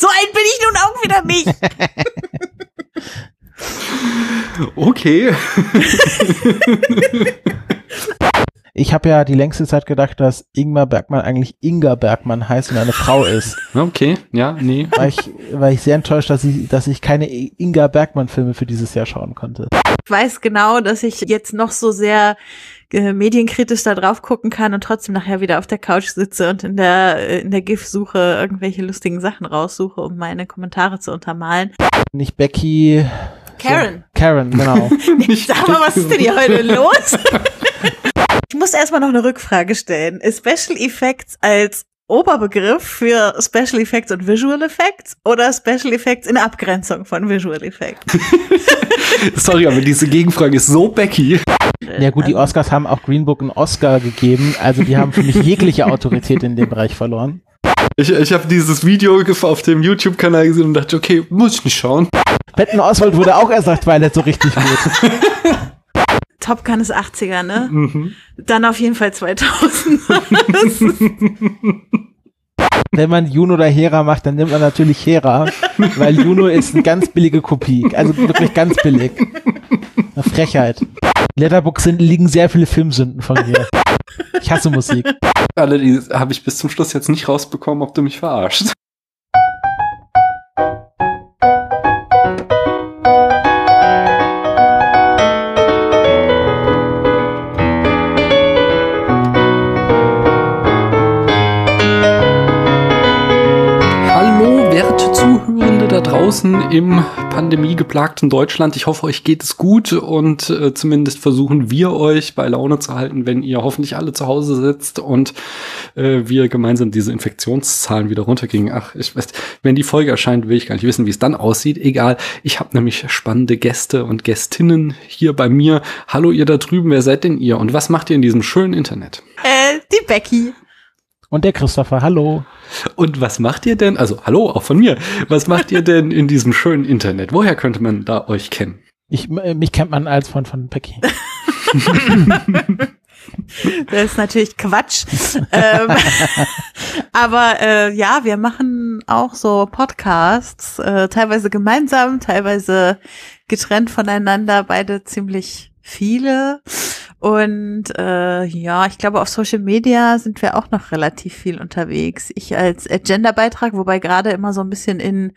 So alt bin ich nun auch wieder nicht. Okay. Ich habe ja die längste Zeit gedacht, dass Ingmar Bergmann eigentlich Inga Bergmann heißt und eine Frau ist. Okay, ja, nee. War ich, war ich sehr enttäuscht, dass ich, dass ich keine Inga Bergmann-Filme für dieses Jahr schauen konnte. Ich weiß genau, dass ich jetzt noch so sehr äh, medienkritisch da drauf gucken kann und trotzdem nachher wieder auf der Couch sitze und in der, äh, in der GIF-Suche irgendwelche lustigen Sachen raussuche, um meine Kommentare zu untermalen. Nicht Becky. Karen. So, Karen, genau. Sag mal, was ist denn hier heute los? ich muss erstmal noch eine Rückfrage stellen. Ist Special Effects als Oberbegriff für Special Effects und Visual Effects oder Special Effects in Abgrenzung von Visual Effects? Sorry, aber diese Gegenfrage ist so Becky. Ja gut, die Oscars haben auch Green Book einen Oscar gegeben, also die haben für mich jegliche Autorität in dem Bereich verloren. Ich, ich habe dieses Video auf dem YouTube-Kanal gesehen und dachte, okay, muss ich nicht schauen. Patton Oswald wurde auch erst nach Twilight so richtig gut. Top Gun ist 80er, ne? Mhm. Dann auf jeden Fall 2000. Wenn man Juno oder Hera macht, dann nimmt man natürlich Hera, weil Juno ist eine ganz billige Kopie. Also wirklich ganz billig. Eine Frechheit. Letterbox sind, liegen sehr viele Filmsünden von mir. Ich hasse Musik. Alle, die habe ich bis zum Schluss jetzt nicht rausbekommen, ob du mich verarschst. Draußen im pandemiegeplagten Deutschland. Ich hoffe, euch geht es gut und äh, zumindest versuchen wir euch bei Laune zu halten, wenn ihr hoffentlich alle zu Hause sitzt und äh, wir gemeinsam diese Infektionszahlen wieder runtergingen. Ach, ich weiß, wenn die Folge erscheint, will ich gar nicht wissen, wie es dann aussieht. Egal, ich habe nämlich spannende Gäste und Gästinnen hier bei mir. Hallo ihr da drüben, wer seid denn ihr und was macht ihr in diesem schönen Internet? Äh, die Becky. Und der Christopher, hallo. Und was macht ihr denn? Also, hallo, auch von mir. Was macht ihr denn in diesem schönen Internet? Woher könnte man da euch kennen? Ich, äh, mich kennt man als von, von Becky. das ist natürlich Quatsch. ähm, aber äh, ja, wir machen auch so Podcasts, äh, teilweise gemeinsam, teilweise getrennt voneinander, beide ziemlich viele. Und äh, ja, ich glaube, auf Social Media sind wir auch noch relativ viel unterwegs. Ich als Agenda-Beitrag, wobei gerade immer so ein bisschen in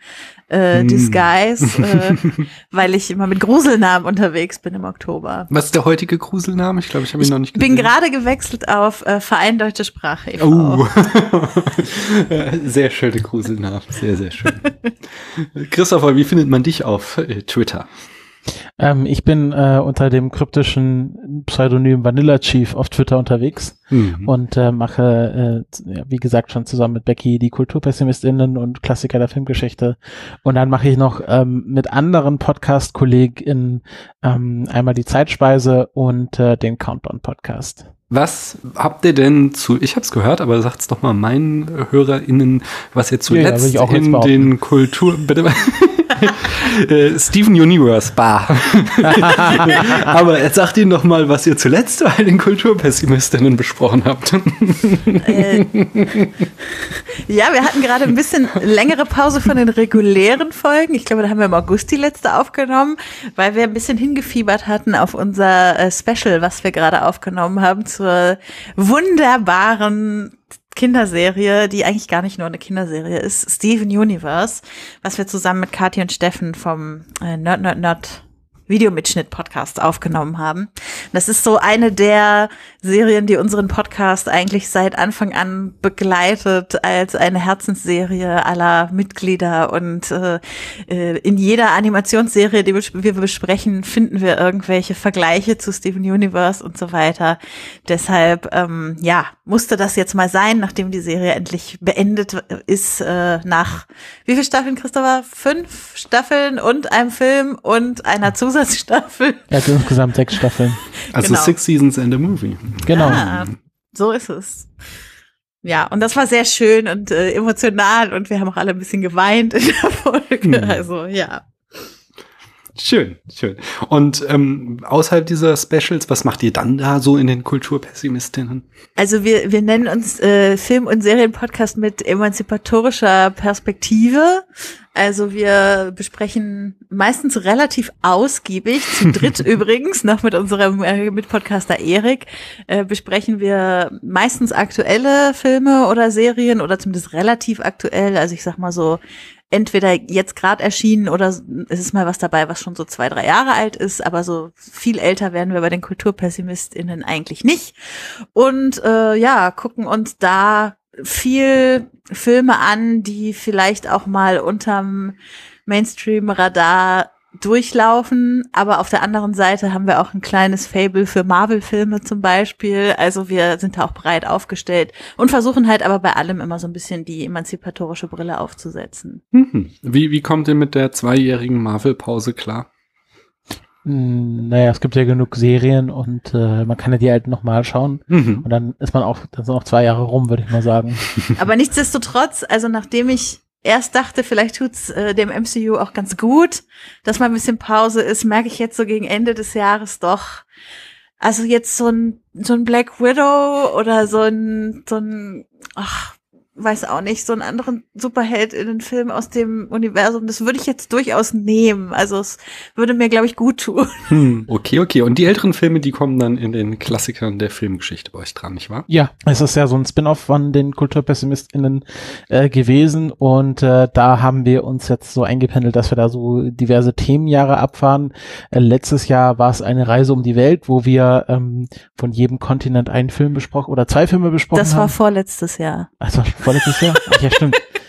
äh, hm. Disguise, äh, weil ich immer mit Gruselnamen unterwegs bin im Oktober. Was ist der heutige Gruselname? Ich glaube, ich habe ihn noch nicht gesehen. Ich bin gerade gewechselt auf äh, Verein Deutsche Sprache e. Oh. sehr schöne Gruselnamen, sehr, sehr schön. Christopher, wie findet man dich auf äh, Twitter? Ähm, ich bin äh, unter dem kryptischen Pseudonym Vanilla Chief auf Twitter unterwegs mhm. und äh, mache, äh, wie gesagt, schon zusammen mit Becky die KulturpessimistInnen und Klassiker der Filmgeschichte. Und dann mache ich noch ähm, mit anderen Podcast-KollegInnen ähm, einmal die Zeitspeise und äh, den Countdown-Podcast. Was habt ihr denn zu, ich habe es gehört, aber sagt's doch mal meinen HörerInnen, was ihr zuletzt ja, in den Kultur, bitte, äh, Steven Universe Bar. Aber jetzt sagt Ihnen doch mal, was ihr zuletzt bei den Kulturpessimistinnen besprochen habt. Äh, ja, wir hatten gerade ein bisschen längere Pause von den regulären Folgen. Ich glaube, da haben wir im August die letzte aufgenommen, weil wir ein bisschen hingefiebert hatten auf unser äh, Special, was wir gerade aufgenommen haben zur wunderbaren Kinderserie, die eigentlich gar nicht nur eine Kinderserie ist, Steven Universe, was wir zusammen mit Kathi und Steffen vom äh, Nerd Nerd Nerd Videomitschnitt-Podcast aufgenommen haben. Das ist so eine der Serien, die unseren Podcast eigentlich seit Anfang an begleitet als eine Herzensserie aller Mitglieder. Und äh, äh in jeder Animationsserie, die wir besprechen, finden wir irgendwelche Vergleiche zu Steven Universe und so weiter. Deshalb, ähm, ja, musste das jetzt mal sein, nachdem die Serie endlich beendet ist, äh, nach wie viele Staffeln, Christopher? Fünf Staffeln und einem Film und einer Zusatzserie Zusatzstaffel. Er hat insgesamt sechs Staffeln. Also genau. Six Seasons and a Movie. Genau. Ah, so ist es. Ja, und das war sehr schön und äh, emotional und wir haben auch alle ein bisschen geweint in der Folge. Mhm. Also, ja. Schön, schön. Und ähm, außerhalb dieser Specials, was macht ihr dann da so in den Kulturpessimistinnen? Also wir, wir nennen uns äh, Film- und Serienpodcast mit emanzipatorischer Perspektive. Also wir besprechen meistens relativ ausgiebig, zu dritt übrigens, noch mit unserem äh, Mitpodcaster Erik, äh, besprechen wir meistens aktuelle Filme oder Serien oder zumindest relativ aktuell. Also ich sag mal so entweder jetzt gerade erschienen oder es ist mal was dabei, was schon so zwei, drei Jahre alt ist, aber so viel älter werden wir bei den KulturpessimistInnen eigentlich nicht. Und äh, ja, gucken uns da viel Filme an, die vielleicht auch mal unterm Mainstream-Radar durchlaufen, aber auf der anderen Seite haben wir auch ein kleines Fable für Marvel-Filme zum Beispiel. Also wir sind da auch breit aufgestellt und versuchen halt aber bei allem immer so ein bisschen die emanzipatorische Brille aufzusetzen. Mhm. Wie, wie kommt ihr mit der zweijährigen Marvel-Pause klar? Hm, naja, es gibt ja genug Serien und äh, man kann ja die halt nochmal schauen. Mhm. Und dann ist man auch, dann sind auch zwei Jahre rum, würde ich mal sagen. Aber nichtsdestotrotz, also nachdem ich erst dachte, vielleicht tut's äh, dem MCU auch ganz gut, dass mal ein bisschen Pause ist, merke ich jetzt so gegen Ende des Jahres doch. Also jetzt so ein so ein Black Widow oder so ein so ein ach, weiß auch nicht, so einen anderen Superheld in den Film aus dem Universum, das würde ich jetzt durchaus nehmen. Also es würde mir, glaube ich, gut tun. Hm, okay, okay. Und die älteren Filme, die kommen dann in den Klassikern der Filmgeschichte bei euch dran, nicht wahr? Ja, es ist ja so ein Spin-off von den KulturpessimistInnen äh, gewesen und äh, da haben wir uns jetzt so eingependelt, dass wir da so diverse Themenjahre abfahren. Äh, letztes Jahr war es eine Reise um die Welt, wo wir ähm, von jedem Kontinent einen Film besprochen oder zwei Filme besprochen haben. Das war vorletztes Jahr. Also vorletztes Jahr? Ach, ja, stimmt.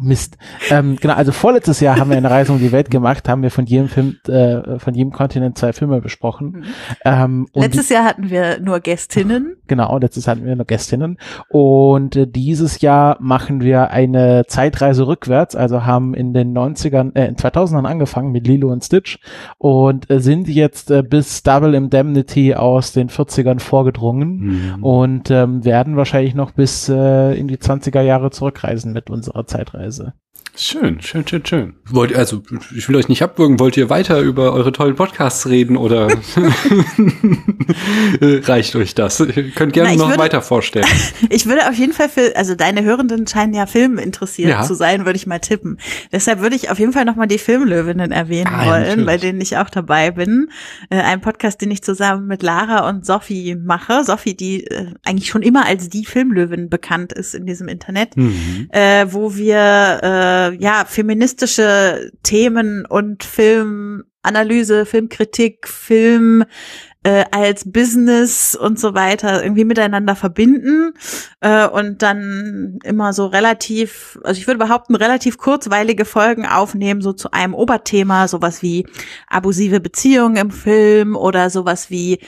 Mist. Ähm, genau, also vorletztes Jahr haben wir eine Reise um die Welt gemacht, haben wir von jedem Film, äh, von jedem Kontinent zwei Filme besprochen. Mhm. Ähm, letztes Jahr hatten wir nur Gästinnen. Genau, letztes hatten wir nur Gästinnen. Und äh, dieses Jahr machen wir eine Zeitreise rückwärts, also haben in den 90ern, äh, in 2000ern angefangen mit Lilo und Stitch und äh, sind jetzt äh, bis Double Indemnity aus den 40ern vorgedrungen mhm. und ähm, werden wahrscheinlich noch bis äh, in die 20er Jahre zurückreisen mit unserer Zeitreise. Weise Schön, schön, schön, schön. Wollt, also, ich will euch nicht abwürgen. Wollt ihr weiter über eure tollen Podcasts reden oder reicht euch das? Ihr könnt gerne Na, noch würde, weiter vorstellen. ich würde auf jeden Fall für, also deine Hörenden scheinen ja Film interessiert ja. zu sein, würde ich mal tippen. Deshalb würde ich auf jeden Fall nochmal die Filmlöwinnen erwähnen ah, wollen, ja, bei denen ich auch dabei bin. Äh, ein Podcast, den ich zusammen mit Lara und Sophie mache. Sophie, die äh, eigentlich schon immer als die Filmlöwin bekannt ist in diesem Internet, mhm. äh, wo wir äh, ja, feministische Themen und Filmanalyse, Filmkritik, Film äh, als Business und so weiter irgendwie miteinander verbinden äh, und dann immer so relativ, also ich würde behaupten, relativ kurzweilige Folgen aufnehmen, so zu einem Oberthema, sowas wie abusive Beziehungen im Film oder sowas wie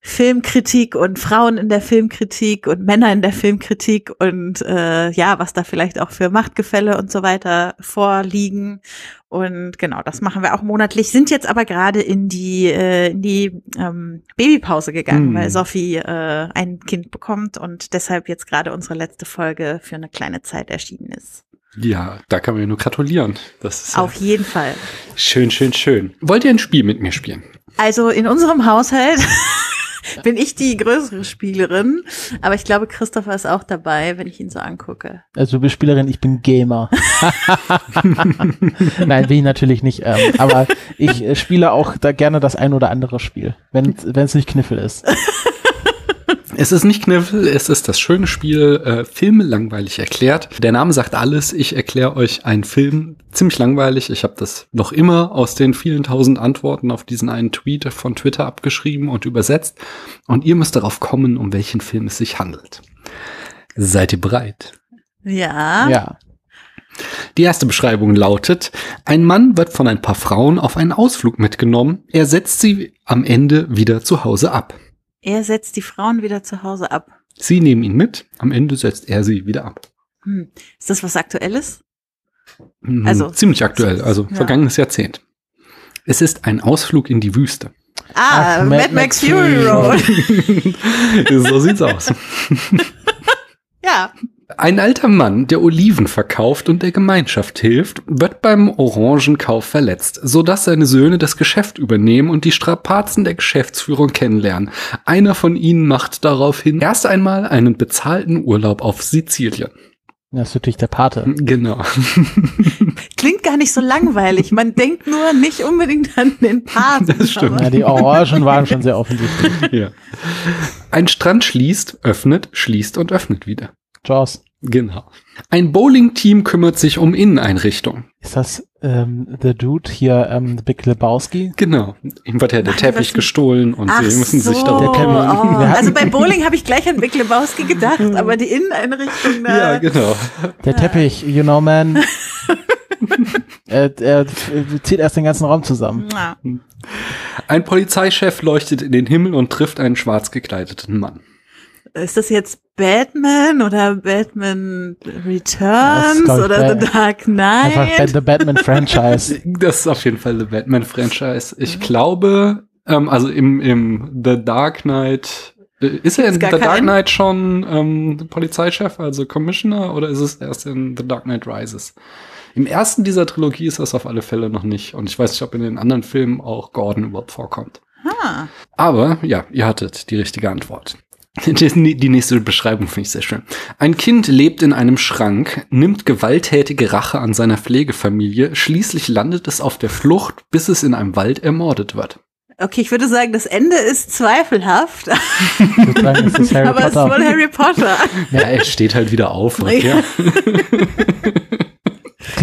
Filmkritik und Frauen in der Filmkritik und Männer in der Filmkritik und äh, ja, was da vielleicht auch für Machtgefälle und so weiter vorliegen. Und genau, das machen wir auch monatlich, sind jetzt aber gerade in die, äh, in die ähm, Babypause gegangen, mm. weil Sophie äh, ein Kind bekommt und deshalb jetzt gerade unsere letzte Folge für eine kleine Zeit erschienen ist. Ja, da kann man ja nur gratulieren. Das ist Auf ja jeden Fall. Schön, schön, schön. Wollt ihr ein Spiel mit mir spielen? Also in unserem Haushalt bin ich die größere Spielerin. Aber ich glaube, Christopher ist auch dabei, wenn ich ihn so angucke. Also du bist Spielerin, ich bin Gamer. Nein, bin ich natürlich nicht. Ähm, aber ich äh, spiele auch da gerne das ein oder andere Spiel, wenn es nicht Kniffel ist. Es ist nicht Kniffel, es ist das schöne Spiel äh, Filme langweilig erklärt. Der Name sagt alles. Ich erkläre euch einen Film ziemlich langweilig. Ich habe das noch immer aus den vielen tausend Antworten auf diesen einen Tweet von Twitter abgeschrieben und übersetzt. Und ihr müsst darauf kommen, um welchen Film es sich handelt. Seid ihr bereit? Ja. Ja. Die erste Beschreibung lautet, ein Mann wird von ein paar Frauen auf einen Ausflug mitgenommen. Er setzt sie am Ende wieder zu Hause ab. Er setzt die Frauen wieder zu Hause ab. Sie nehmen ihn mit, am Ende setzt er sie wieder ab. Hm. Ist das was Aktuelles? Hm, also ziemlich aktuell, also ja. vergangenes Jahrzehnt. Es ist ein Ausflug in die Wüste. Ah, Ach, Mad, Mad Max Fury Road. so sieht's aus. ja. Ein alter Mann, der Oliven verkauft und der Gemeinschaft hilft, wird beim Orangenkauf verletzt, sodass seine Söhne das Geschäft übernehmen und die Strapazen der Geschäftsführung kennenlernen. Einer von ihnen macht daraufhin erst einmal einen bezahlten Urlaub auf Sizilien. Das ist natürlich der Pate. Genau. Klingt gar nicht so langweilig. Man denkt nur nicht unbedingt an den Paten. Das stimmt. Ja, die Orangen waren schon sehr offensichtlich. ja. Ein Strand schließt, öffnet, schließt und öffnet wieder. Jaws. Genau. Ein Bowling-Team kümmert sich um Inneneinrichtung. Ist das ähm, The Dude hier, ähm, The Big Lebowski? Genau. Ihm wird ja der Nein, Teppich gestohlen und Ach sie müssen so. sich darum Der Teppich. Oh, also bei Bowling habe ich gleich an Big Lebowski gedacht, aber die Inneneinrichtung da. Ja, genau. Der Teppich, you know man. er, er zieht erst den ganzen Raum zusammen. Ja. Ein Polizeichef leuchtet in den Himmel und trifft einen schwarz gekleideten Mann. Ist das jetzt Batman oder Batman Returns ich, oder Bat- The Dark Einfach Ba- Knight? The Batman Franchise. Das ist auf jeden Fall The Batman-Franchise. Ich glaube, ähm, also im, im The Dark Knight, äh, ist er in The Dark? Knight schon ähm, Polizeichef, also Commissioner, oder ist es erst in The Dark Knight Rises? Im ersten dieser Trilogie ist das auf alle Fälle noch nicht. Und ich weiß nicht, ob in den anderen Filmen auch Gordon überhaupt vorkommt. Ah, Aber ja, ihr hattet die richtige Antwort. Die nächste Beschreibung finde ich sehr schön. Ein Kind lebt in einem Schrank, nimmt gewalttätige Rache an seiner Pflegefamilie, schließlich landet es auf der Flucht, bis es in einem Wald ermordet wird. okay, ich würde sagen, das Ende ist zweifelhaft, Sozusagen ist das Harry aber es ist wohl Harry Potter. Ja, er steht halt wieder auf. und Ja.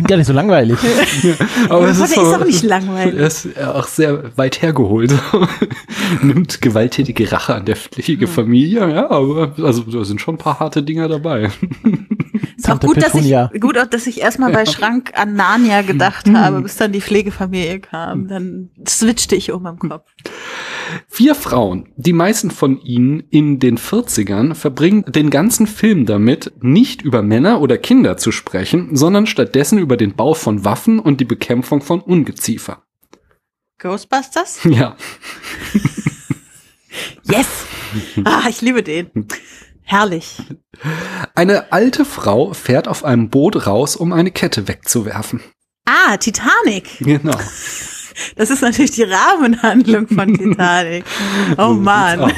Klingt gar nicht so langweilig. Aber es ist, so- auch nicht langweilig. Er ist auch sehr weit hergeholt. Nimmt gewalttätige Rache an der Pflegefamilie. Ja, aber also da sind schon ein paar harte Dinger dabei. Ist auch gut, dass ich, gut, auch, dass ich erstmal bei Schrank an Narnia gedacht habe, bis dann die Pflegefamilie kam. Dann switchte ich um im Kopf. Vier Frauen, die meisten von ihnen in den 40ern, verbringen den ganzen Film damit, nicht über Männer oder Kinder zu sprechen, sondern stattdessen über den Bau von Waffen und die Bekämpfung von Ungeziefer. Ghostbusters? Ja, Yes! Ah, ich liebe den. Herrlich. eine alte Frau fährt auf einem Boot raus, um eine Kette wegzuwerfen. Ah, Titanic. Genau. Das ist natürlich die Rahmenhandlung von Titanic. Oh Mann.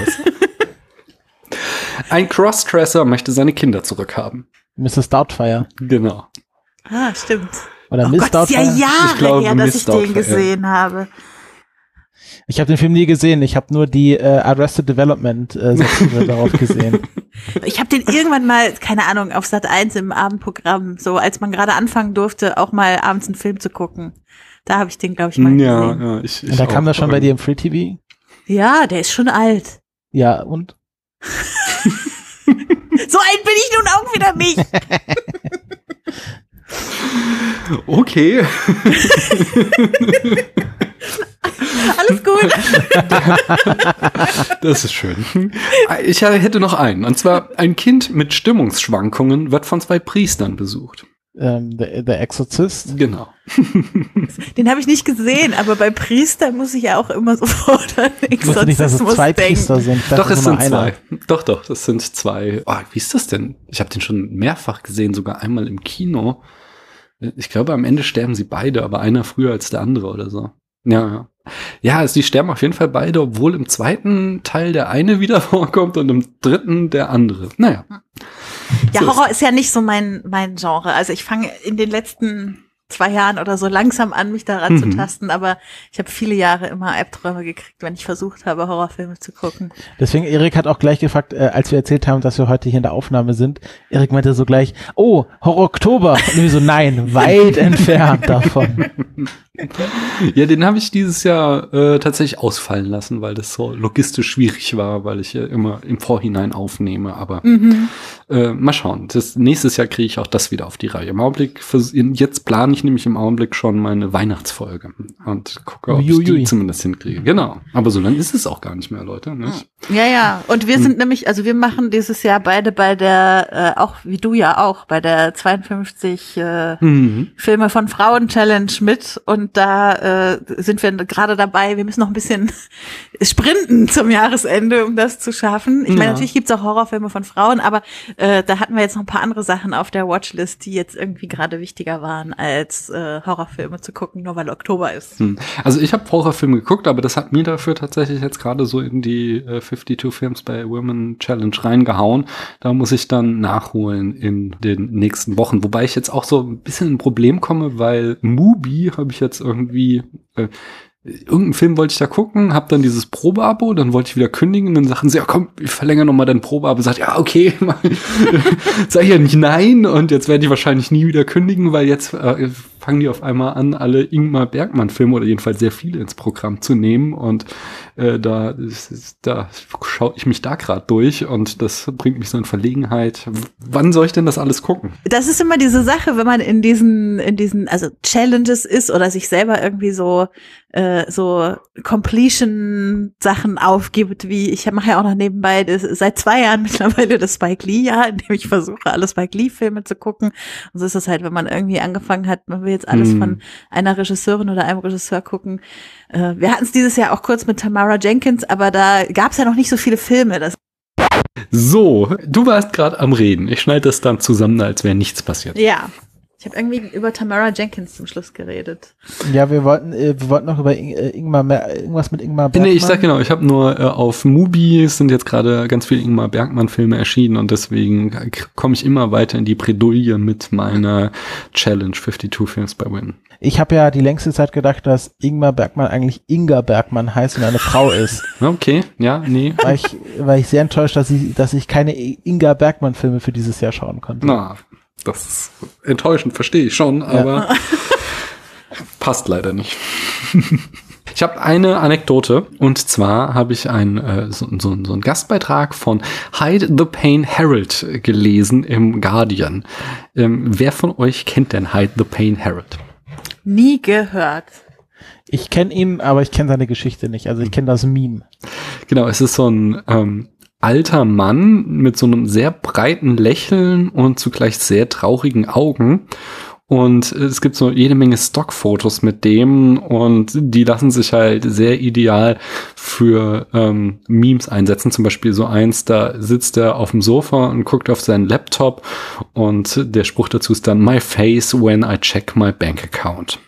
Ein Crossdresser möchte seine Kinder zurückhaben. Mrs. Doubtfire. Genau. Ah, stimmt. Oder Oh Miss Gott, ist ja Doubtfire. Jahre Ich glaube, her, dass Miss ich den Doubtfire. gesehen habe. Ich habe den Film nie gesehen. Ich habe nur die äh, Arrested Development äh, darauf gesehen. Ich habe den irgendwann mal, keine Ahnung, auf Sat 1 im Abendprogramm, so als man gerade anfangen durfte, auch mal abends einen Film zu gucken. Da habe ich den, glaube ich, mal Ja, gesehen. ja, ich, ich Und da kam das schon bei dir im Free TV? Ja, der ist schon alt. Ja, und? So alt bin ich nun auch wieder nicht. Okay. Alles gut. Das ist schön. Ich hätte noch einen. Und zwar, ein Kind mit Stimmungsschwankungen wird von zwei Priestern besucht. Ähm, The, The Exorcist. Genau. Den habe ich nicht gesehen, aber bei Priester muss ich ja auch immer sofort an wusste nicht, dass es Exorzismus zwei denken. Priester sind. Dachte, doch, es sind einer. zwei. Doch, doch, das sind zwei. Oh, wie ist das denn? Ich habe den schon mehrfach gesehen, sogar einmal im Kino. Ich glaube, am Ende sterben sie beide, aber einer früher als der andere oder so. Ja, ja. Ja, sie sterben auf jeden Fall beide, obwohl im zweiten Teil der eine wieder vorkommt und im dritten der andere. Naja. Ja, So Horror ist ja nicht so mein, mein Genre. Also ich fange in den letzten zwei Jahren oder so langsam an, mich daran Mhm. zu tasten, aber ich habe viele Jahre immer Albträume gekriegt, wenn ich versucht habe, Horrorfilme zu gucken. Deswegen, Erik hat auch gleich gefragt, äh, als wir erzählt haben, dass wir heute hier in der Aufnahme sind. Erik meinte so gleich, oh, Horror Oktober. Und wir so, nein, weit entfernt davon. Ja, den habe ich dieses Jahr äh, tatsächlich ausfallen lassen, weil das so logistisch schwierig war, weil ich ja immer im Vorhinein aufnehme. Aber Mhm. äh, mal schauen. Das, nächstes Jahr kriege ich auch das wieder auf die Reihe. Im Augenblick, jetzt plane ich nämlich im Augenblick schon meine Weihnachtsfolge und gucke, ob ich die zumindest hinkriege. Genau. Aber so lang ist es auch gar nicht mehr, Leute. Nicht? Ja, ja. Und wir hm. sind nämlich, also wir machen dieses Jahr beide bei der, äh, auch wie du ja auch, bei der 52 äh, mhm. Filme von Frauen Challenge mit. Und da äh, sind wir gerade dabei. Wir müssen noch ein bisschen sprinten zum Jahresende, um das zu schaffen. Ich meine, ja. natürlich gibt's auch Horrorfilme von Frauen, aber äh, da hatten wir jetzt noch ein paar andere Sachen auf der Watchlist, die jetzt irgendwie gerade wichtiger waren, als äh, Horrorfilme zu gucken, nur weil Oktober ist. Hm. Also ich habe Horrorfilme geguckt, aber das hat mir dafür tatsächlich jetzt gerade so in die äh, 52 Films bei Women Challenge reingehauen. Da muss ich dann nachholen in den nächsten Wochen. Wobei ich jetzt auch so ein bisschen ein Problem komme, weil Mubi habe ich jetzt irgendwie äh, irgendeinen Film wollte ich da gucken, habe dann dieses Probeabo, dann wollte ich wieder kündigen, dann sagen sie, ja komm, ich verlängere nochmal dein Probeabo. Sagt, ja, okay, sag ja nicht nein und jetzt werde ich wahrscheinlich nie wieder kündigen, weil jetzt äh, fangen die auf einmal an, alle Ingmar Bergmann-Filme oder jedenfalls sehr viele ins Programm zu nehmen. Und äh, da, da schaue ich mich da gerade durch und das bringt mich so in Verlegenheit. Wann soll ich denn das alles gucken? Das ist immer diese Sache, wenn man in diesen, in diesen, also Challenges ist oder sich selber irgendwie so äh, so Completion-Sachen aufgibt, wie ich mache ja auch noch nebenbei das, seit zwei Jahren mittlerweile das Spike Lee-Jahr, in dem ich versuche, alle Spike Lee-Filme zu gucken. Und so ist es halt, wenn man irgendwie angefangen hat, man will jetzt alles hm. von einer Regisseurin oder einem Regisseur gucken. Äh, wir hatten es dieses Jahr auch kurz mit Tamara Jenkins, aber da gab es ja noch nicht so viele Filme. Das so, du warst gerade am Reden. Ich schneide das dann zusammen, als wäre nichts passiert. Ja. Ich habe irgendwie über Tamara Jenkins zum Schluss geredet. Ja, wir wollten, äh, wir wollten noch über In äh, Ingmar, irgendwas mit Ingmar Bergmann. Nee, ich sag genau, ich habe nur äh, auf Mubi sind jetzt gerade ganz viele Ingmar Bergmann Filme erschienen und deswegen komme ich immer weiter in die Bredouille mit meiner Challenge 52 Films bei Win. Ich habe ja die längste Zeit gedacht, dass Ingmar Bergmann eigentlich Inga Bergmann heißt und eine Frau ist. Okay, ja, nee. War ich, war ich sehr enttäuscht, dass ich, dass ich keine Inga Bergmann Filme für dieses Jahr schauen konnte. Na, das ist enttäuschend, verstehe ich schon, aber ja. passt leider nicht. Ich habe eine Anekdote und zwar habe ich ein, äh, so, so, so einen Gastbeitrag von Hide the Pain Herald gelesen im Guardian. Ähm, wer von euch kennt denn Hide the Pain Herald? Nie gehört. Ich kenne ihn, aber ich kenne seine Geschichte nicht. Also ich kenne das Meme. Genau, es ist so ein ähm, alter Mann mit so einem sehr breiten Lächeln und zugleich sehr traurigen Augen. Und es gibt so jede Menge Stockfotos mit dem und die lassen sich halt sehr ideal für ähm, Memes einsetzen. Zum Beispiel so eins, da sitzt er auf dem Sofa und guckt auf seinen Laptop und der Spruch dazu ist dann My face when I check my bank account.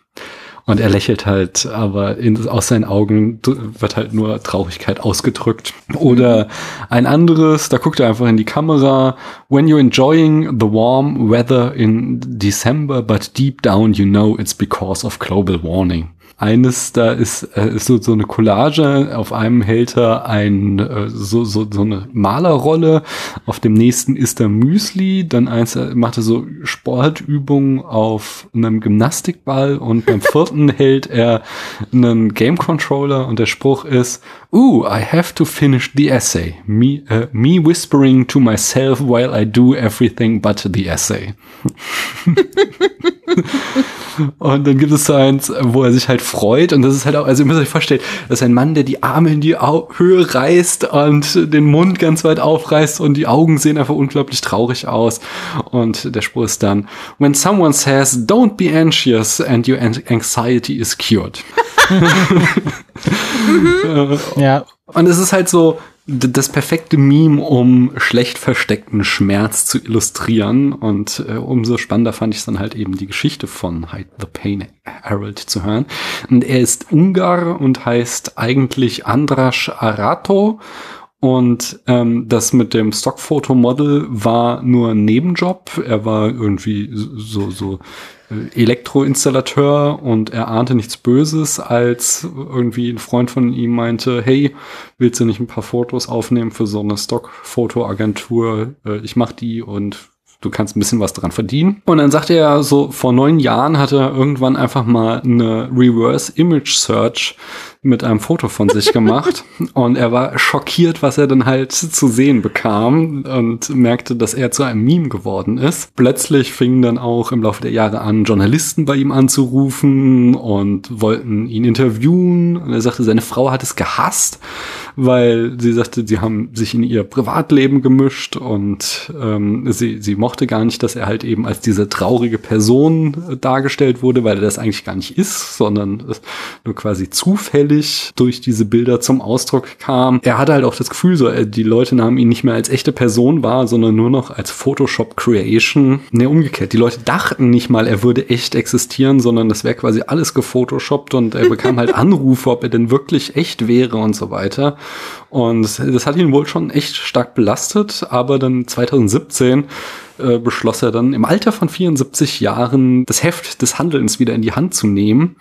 Und er lächelt halt, aber in, aus seinen Augen wird halt nur Traurigkeit ausgedrückt. Oder ein anderes, da guckt er einfach in die Kamera. When you're enjoying the warm weather in December, but deep down you know it's because of global warming. Eines, da ist, äh, ist so, so eine Collage, auf einem hält er ein, äh, so, so, so eine Malerrolle, auf dem nächsten ist er Müsli, dann eins äh, macht er so Sportübungen auf einem Gymnastikball. Und beim vierten hält er einen Game Controller. Und der Spruch ist, Ooh, I have to finish the essay. Me, uh, me whispering to myself while I do everything but the essay. und dann gibt es so eins, wo er sich halt freut und das ist halt auch, also ihr müsst euch vorstellen, das ist ein Mann, der die Arme in die Au Höhe reißt und den Mund ganz weit aufreißt und die Augen sehen einfach unglaublich traurig aus und der Spruch ist dann, when someone says, don't be anxious and your anxiety is cured. ja. Und es ist halt so das perfekte Meme, um schlecht versteckten Schmerz zu illustrieren. Und äh, umso spannender fand ich dann halt eben die Geschichte von Hide the Pain Harold zu hören. Und er ist Ungar und heißt eigentlich Andras Arato. Und ähm, das mit dem Stockfotomodel war nur ein Nebenjob. Er war irgendwie so, so äh, Elektroinstallateur und er ahnte nichts Böses, als irgendwie ein Freund von ihm meinte, hey, willst du nicht ein paar Fotos aufnehmen für so eine Stockfotoagentur? Äh, ich mach die und du kannst ein bisschen was dran verdienen. Und dann sagte er so, vor neun Jahren hat er irgendwann einfach mal eine Reverse Image Search mit einem Foto von sich gemacht und er war schockiert, was er dann halt zu sehen bekam und merkte, dass er zu einem Meme geworden ist. Plötzlich fingen dann auch im Laufe der Jahre an, Journalisten bei ihm anzurufen und wollten ihn interviewen. Und er sagte, seine Frau hat es gehasst, weil sie sagte, sie haben sich in ihr Privatleben gemischt und ähm, sie, sie mochte gar nicht, dass er halt eben als diese traurige Person dargestellt wurde, weil er das eigentlich gar nicht ist, sondern nur quasi zufällig durch diese Bilder zum Ausdruck kam. Er hatte halt auch das Gefühl, so, die Leute nahmen ihn nicht mehr als echte Person wahr, sondern nur noch als Photoshop Creation. Ne, umgekehrt. Die Leute dachten nicht mal, er würde echt existieren, sondern das wäre quasi alles gefotoshoppt und er bekam halt Anrufe, ob er denn wirklich echt wäre und so weiter. Und das hat ihn wohl schon echt stark belastet, aber dann 2017 äh, beschloss er dann im Alter von 74 Jahren das Heft des Handelns wieder in die Hand zu nehmen.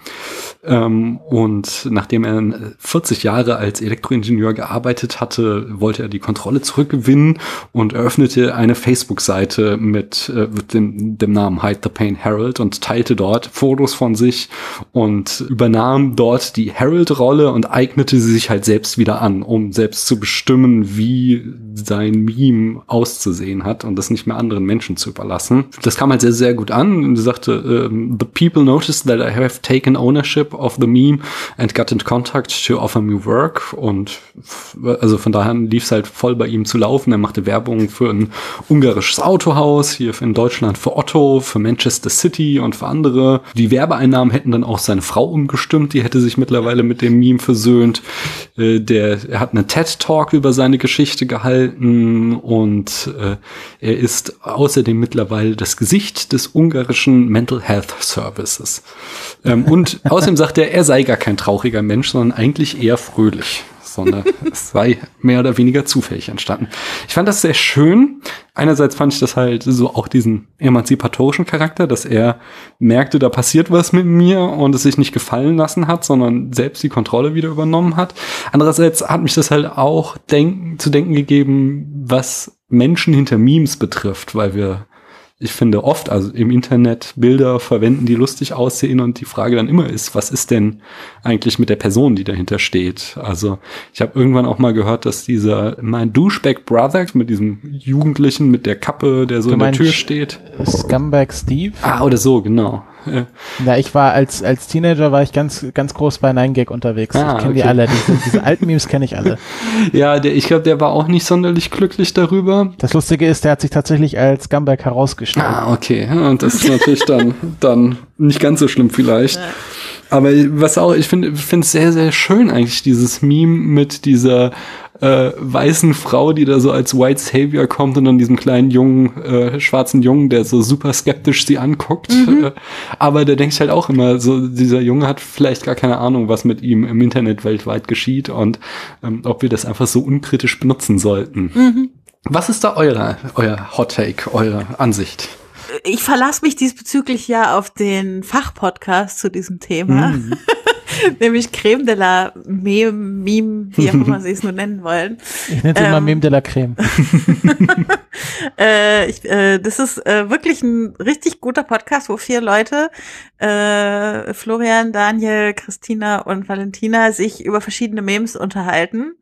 Ähm, und nachdem er 40 Jahre als Elektroingenieur gearbeitet hatte, wollte er die Kontrolle zurückgewinnen und eröffnete eine Facebook-Seite mit äh, dem, dem Namen Hide the Pain Herald und teilte dort Fotos von sich und übernahm dort die Herald-Rolle und eignete sie sich halt selbst wieder an, um selbst zu bestimmen, wie sein Meme auszusehen hat und das nicht mehr anderen Menschen zu überlassen. Das kam halt sehr, sehr gut an. Und sie sagte, uh, the people noticed that I have taken ownership of the meme and got in contact to offer me work. Und also von daher lief es halt voll bei ihm zu laufen. Er machte Werbung für ein ungarisches Autohaus, hier in Deutschland für Otto, für Manchester City und für andere. Die Werbeeinnahmen hätten dann auch seine Frau umgestimmt. Die hätte sich mittlerweile mit dem Meme versöhnt. Äh, der, er hat einen TED-Talk über seine Geschichte gehalten und äh, er ist außerdem mittlerweile das Gesicht des ungarischen Mental Health Services. Ähm, und außerdem sagt er, er sei gar kein trauriger Mensch, sondern eigentlich eher fröhlich sondern es sei mehr oder weniger zufällig entstanden. Ich fand das sehr schön. Einerseits fand ich das halt so auch diesen emanzipatorischen Charakter, dass er merkte, da passiert was mit mir und es sich nicht gefallen lassen hat, sondern selbst die Kontrolle wieder übernommen hat. Andererseits hat mich das halt auch denken, zu denken gegeben, was Menschen hinter Memes betrifft, weil wir ich finde oft, also im Internet Bilder verwenden, die lustig aussehen und die Frage dann immer ist, was ist denn eigentlich mit der Person, die dahinter steht? Also ich habe irgendwann auch mal gehört, dass dieser mein Douchebag Brother mit diesem Jugendlichen mit der Kappe, der so du in der Tür steht. Scumbag Steve? Ah, oder so, genau. Ja, ich war als, als Teenager war ich ganz, ganz groß bei Nine Gag unterwegs. Ah, ich kenne okay. die alle. Diese, diese alten Memes kenne ich alle. Ja, der, ich glaube, der war auch nicht sonderlich glücklich darüber. Das Lustige ist, der hat sich tatsächlich als Scumbag herausgestellt. Ah, okay. Und das ist natürlich dann, dann nicht ganz so schlimm vielleicht. Aber was auch, ich finde, finde es sehr, sehr schön eigentlich, dieses Meme mit dieser äh, weißen Frau, die da so als White Savior kommt und dann diesem kleinen jungen, äh, schwarzen Jungen, der so super skeptisch sie anguckt. Mhm. Äh, aber der denkt halt auch immer, so dieser Junge hat vielleicht gar keine Ahnung, was mit ihm im Internet weltweit geschieht und ähm, ob wir das einfach so unkritisch benutzen sollten. Mhm. Was ist da eure, euer Hot Take, eure Ansicht? Ich verlasse mich diesbezüglich ja auf den Fachpodcast zu diesem Thema. Mhm. Nämlich Creme de la Meme, Meme, wie auch immer Sie es nur nennen wollen. Ich nenne es ähm, immer Meme de la Creme. äh, ich, äh, das ist äh, wirklich ein richtig guter Podcast, wo vier Leute, äh, Florian, Daniel, Christina und Valentina, sich über verschiedene Memes unterhalten.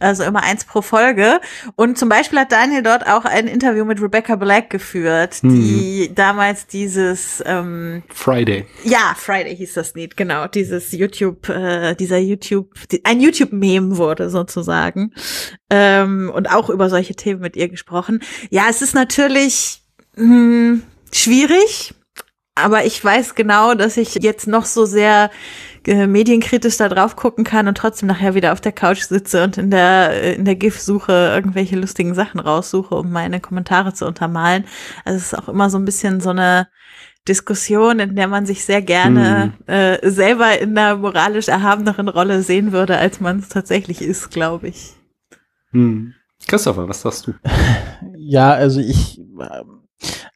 Also immer eins pro Folge. Und zum Beispiel hat Daniel dort auch ein Interview mit Rebecca Black geführt, hm. die damals dieses ähm, Friday. Ja, Friday hieß das Lied, genau. Dieses YouTube, äh, dieser YouTube, ein YouTube-Meme wurde sozusagen. Ähm, und auch über solche Themen mit ihr gesprochen. Ja, es ist natürlich hm, schwierig, aber ich weiß genau, dass ich jetzt noch so sehr äh, medienkritisch da drauf gucken kann und trotzdem nachher wieder auf der Couch sitze und in der äh, in der GIF-Suche irgendwelche lustigen Sachen raussuche, um meine Kommentare zu untermalen. Also es ist auch immer so ein bisschen so eine Diskussion, in der man sich sehr gerne hm. äh, selber in einer moralisch erhabeneren Rolle sehen würde, als man es tatsächlich ist, glaube ich. Hm. Christopher, was sagst du? Ja, also ich, ähm,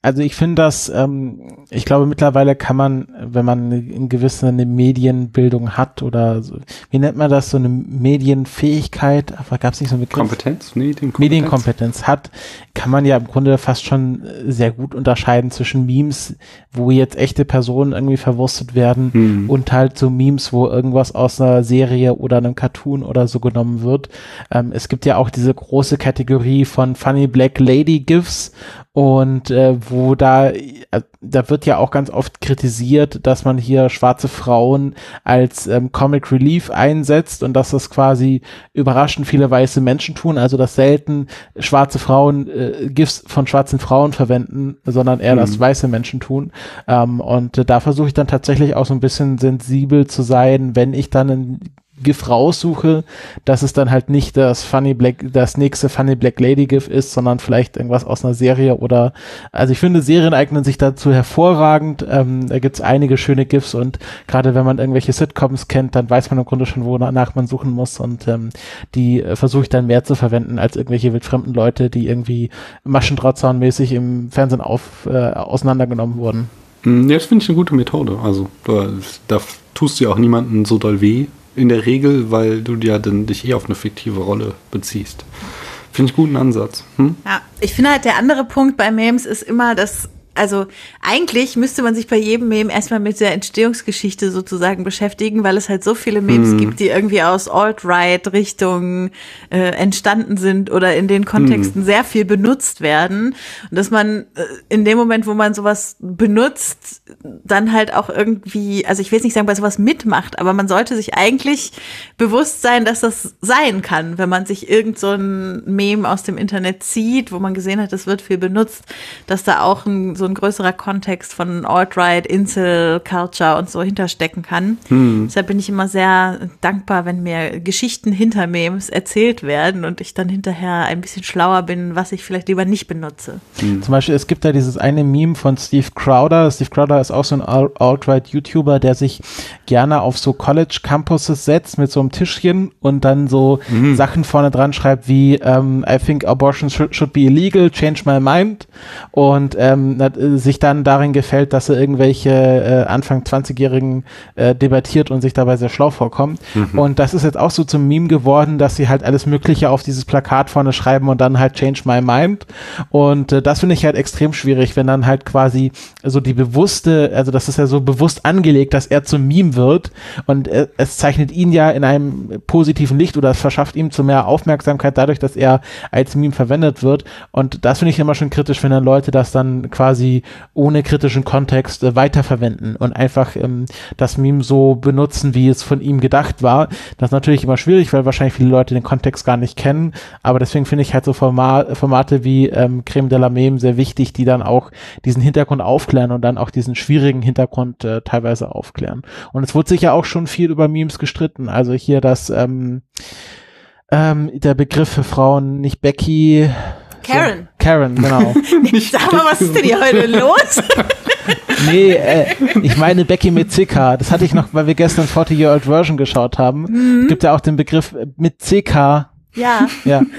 Also ich finde das, ähm, ich glaube mittlerweile kann man, wenn man eine gewisse eine Medienbildung hat oder so, wie nennt man das, so eine Medienfähigkeit, aber gab es nicht so eine Begriff? Kompetenz, Medienkompetenz. Medienkompetenz hat, kann man ja im Grunde fast schon sehr gut unterscheiden zwischen Memes, wo jetzt echte Personen irgendwie verwurstet werden mhm. und halt so Memes, wo irgendwas aus einer Serie oder einem Cartoon oder so genommen wird. Ähm, es gibt ja auch diese große Kategorie von Funny Black Lady GIFs und äh, wo da, äh, da wird ja auch ganz oft kritisiert, dass man hier schwarze Frauen als ähm, Comic Relief einsetzt und dass das quasi überraschend viele weiße Menschen tun, also dass selten schwarze Frauen äh, GIFs von schwarzen Frauen verwenden, sondern eher mhm. das weiße Menschen tun. Ähm, und äh, da versuche ich dann tatsächlich auch so ein bisschen sensibel zu sein, wenn ich dann ein GIF raussuche, dass es dann halt nicht das Funny Black, das nächste Funny Black Lady GIF ist, sondern vielleicht irgendwas aus einer Serie oder, also ich finde, Serien eignen sich dazu hervorragend. Ähm, da gibt's einige schöne GIFs und gerade wenn man irgendwelche Sitcoms kennt, dann weiß man im Grunde schon, wonach man suchen muss und ähm, die äh, versuche ich dann mehr zu verwenden als irgendwelche wildfremden Leute, die irgendwie Maschendrahtzahnmäßig im Fernsehen auf, äh, auseinandergenommen wurden. Hm, ja, das finde ich eine gute Methode. Also da, da tust du ja auch niemanden so doll weh in der Regel, weil du ja dann dich eh auf eine fiktive Rolle beziehst. Finde ich guten Ansatz. Hm? Ja, ich finde halt der andere Punkt bei Memes ist immer, dass also eigentlich müsste man sich bei jedem Meme erstmal mit der Entstehungsgeschichte sozusagen beschäftigen, weil es halt so viele Memes hm. gibt, die irgendwie aus Alt-Right-Richtungen äh, entstanden sind oder in den Kontexten hm. sehr viel benutzt werden. Und dass man äh, in dem Moment, wo man sowas benutzt, dann halt auch irgendwie, also ich will jetzt nicht sagen, bei sowas mitmacht, aber man sollte sich eigentlich bewusst sein, dass das sein kann, wenn man sich irgend so ein Meme aus dem Internet zieht, wo man gesehen hat, das wird viel benutzt, dass da auch ein, so ein größerer Kontext von Alt-Right, Insel, Culture und so hinterstecken kann. Hm. Deshalb bin ich immer sehr dankbar, wenn mir Geschichten hinter Memes erzählt werden und ich dann hinterher ein bisschen schlauer bin, was ich vielleicht lieber nicht benutze. Hm. Zum Beispiel, es gibt da dieses eine Meme von Steve Crowder. Steve Crowder ist auch so ein Alt-Right-YouTuber, der sich gerne auf so College-Campuses setzt mit so einem Tischchen und dann so mhm. Sachen vorne dran schreibt wie ähm, I think abortion should, should be illegal, change my mind und ähm, äh, sich dann darin gefällt, dass er irgendwelche äh, Anfang 20-Jährigen äh, debattiert und sich dabei sehr schlau vorkommt. Mhm. Und das ist jetzt auch so zum Meme geworden, dass sie halt alles Mögliche auf dieses Plakat vorne schreiben und dann halt Change My Mind. Und äh, das finde ich halt extrem schwierig, wenn dann halt quasi so die bewusste, also das ist ja so bewusst angelegt, dass er zum Meme wird und äh, es zeichnet ihn ja in einem positiven Licht oder es verschafft ihm zu mehr Aufmerksamkeit dadurch, dass er als Meme verwendet wird. Und das finde ich immer schon kritisch, wenn dann Leute das dann quasi ohne kritischen Kontext äh, weiterverwenden und einfach ähm, das Meme so benutzen, wie es von ihm gedacht war. Das ist natürlich immer schwierig, weil wahrscheinlich viele Leute den Kontext gar nicht kennen, aber deswegen finde ich halt so Format, Formate wie ähm, Creme de la Meme sehr wichtig, die dann auch diesen Hintergrund aufklären und dann auch diesen schwierigen Hintergrund äh, teilweise aufklären. Und es wurde sich ja auch schon viel über Memes gestritten. Also hier das ähm, ähm, der Begriff für Frauen nicht Becky, Karen. So, Karen, genau. Sag mal, was ist denn hier heute los? nee, äh, ich meine Becky mit CK. Das hatte ich noch, weil wir gestern 40 Year Old Version geschaut haben. Mhm. Gibt ja auch den Begriff mit CK. Ja. Ja.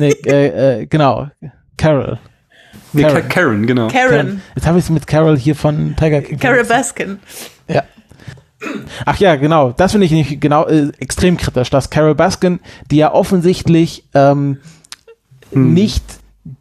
Nee, äh, äh, genau. Carol. Nee, Karen. Karen, genau. Karen. Jetzt habe ich es mit Carol hier von Tiger King. Carol Baskin. Ja. Ach ja, genau. Das finde ich nicht genau äh, extrem kritisch, dass Carol Baskin, die ja offensichtlich ähm, hm. nicht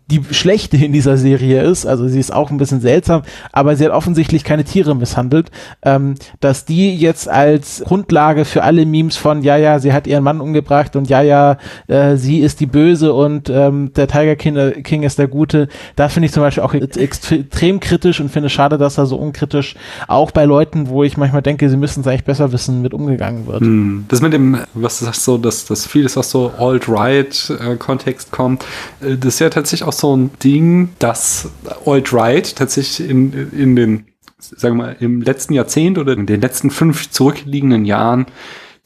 die Schlechte in dieser Serie ist, also sie ist auch ein bisschen seltsam, aber sie hat offensichtlich keine Tiere misshandelt, ähm, dass die jetzt als Grundlage für alle Memes von, ja, ja, sie hat ihren Mann umgebracht und ja, ja, äh, sie ist die Böse und ähm, der Tiger King, äh, King ist der Gute, da finde ich zum Beispiel auch extrem kritisch und finde schade, dass da so unkritisch auch bei Leuten, wo ich manchmal denke, sie müssen es eigentlich besser wissen, mit umgegangen wird. Hm. Das mit dem, was du sagst, so, dass, dass vieles aus so Alt-Right-Kontext äh, kommt, äh, das ist ja tatsächlich auch so ein Ding, das Alt-Right tatsächlich in, in den, sagen wir mal, im letzten Jahrzehnt oder in den letzten fünf zurückliegenden Jahren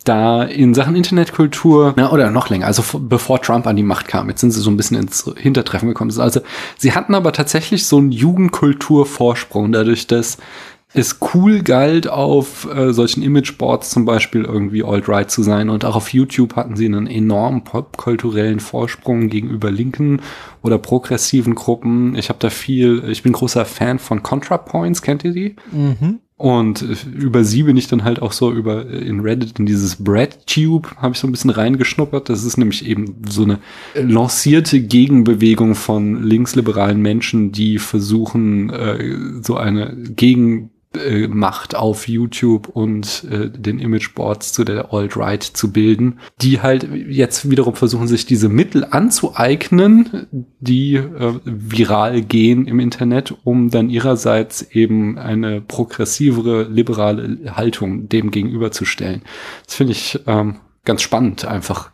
da in Sachen Internetkultur, ja, oder noch länger, also bevor Trump an die Macht kam, jetzt sind sie so ein bisschen ins Hintertreffen gekommen. Also sie hatten aber tatsächlich so einen Jugendkulturvorsprung dadurch, dass es cool galt, auf äh, solchen Imageboards zum Beispiel irgendwie alt-right zu sein. Und auch auf YouTube hatten sie einen enormen popkulturellen Vorsprung gegenüber linken oder progressiven Gruppen. Ich habe da viel, ich bin großer Fan von ContraPoints, kennt ihr die? Mhm. Und äh, über sie bin ich dann halt auch so über äh, in Reddit in dieses BreadTube habe ich so ein bisschen reingeschnuppert. Das ist nämlich eben so eine lancierte Gegenbewegung von linksliberalen Menschen, die versuchen, äh, so eine Gegen äh, macht auf YouTube und äh, den Imageboards zu der Alt-Right zu bilden, die halt jetzt wiederum versuchen, sich diese Mittel anzueignen, die äh, viral gehen im Internet, um dann ihrerseits eben eine progressivere, liberale Haltung dem gegenüberzustellen. Das finde ich ähm, ganz spannend, einfach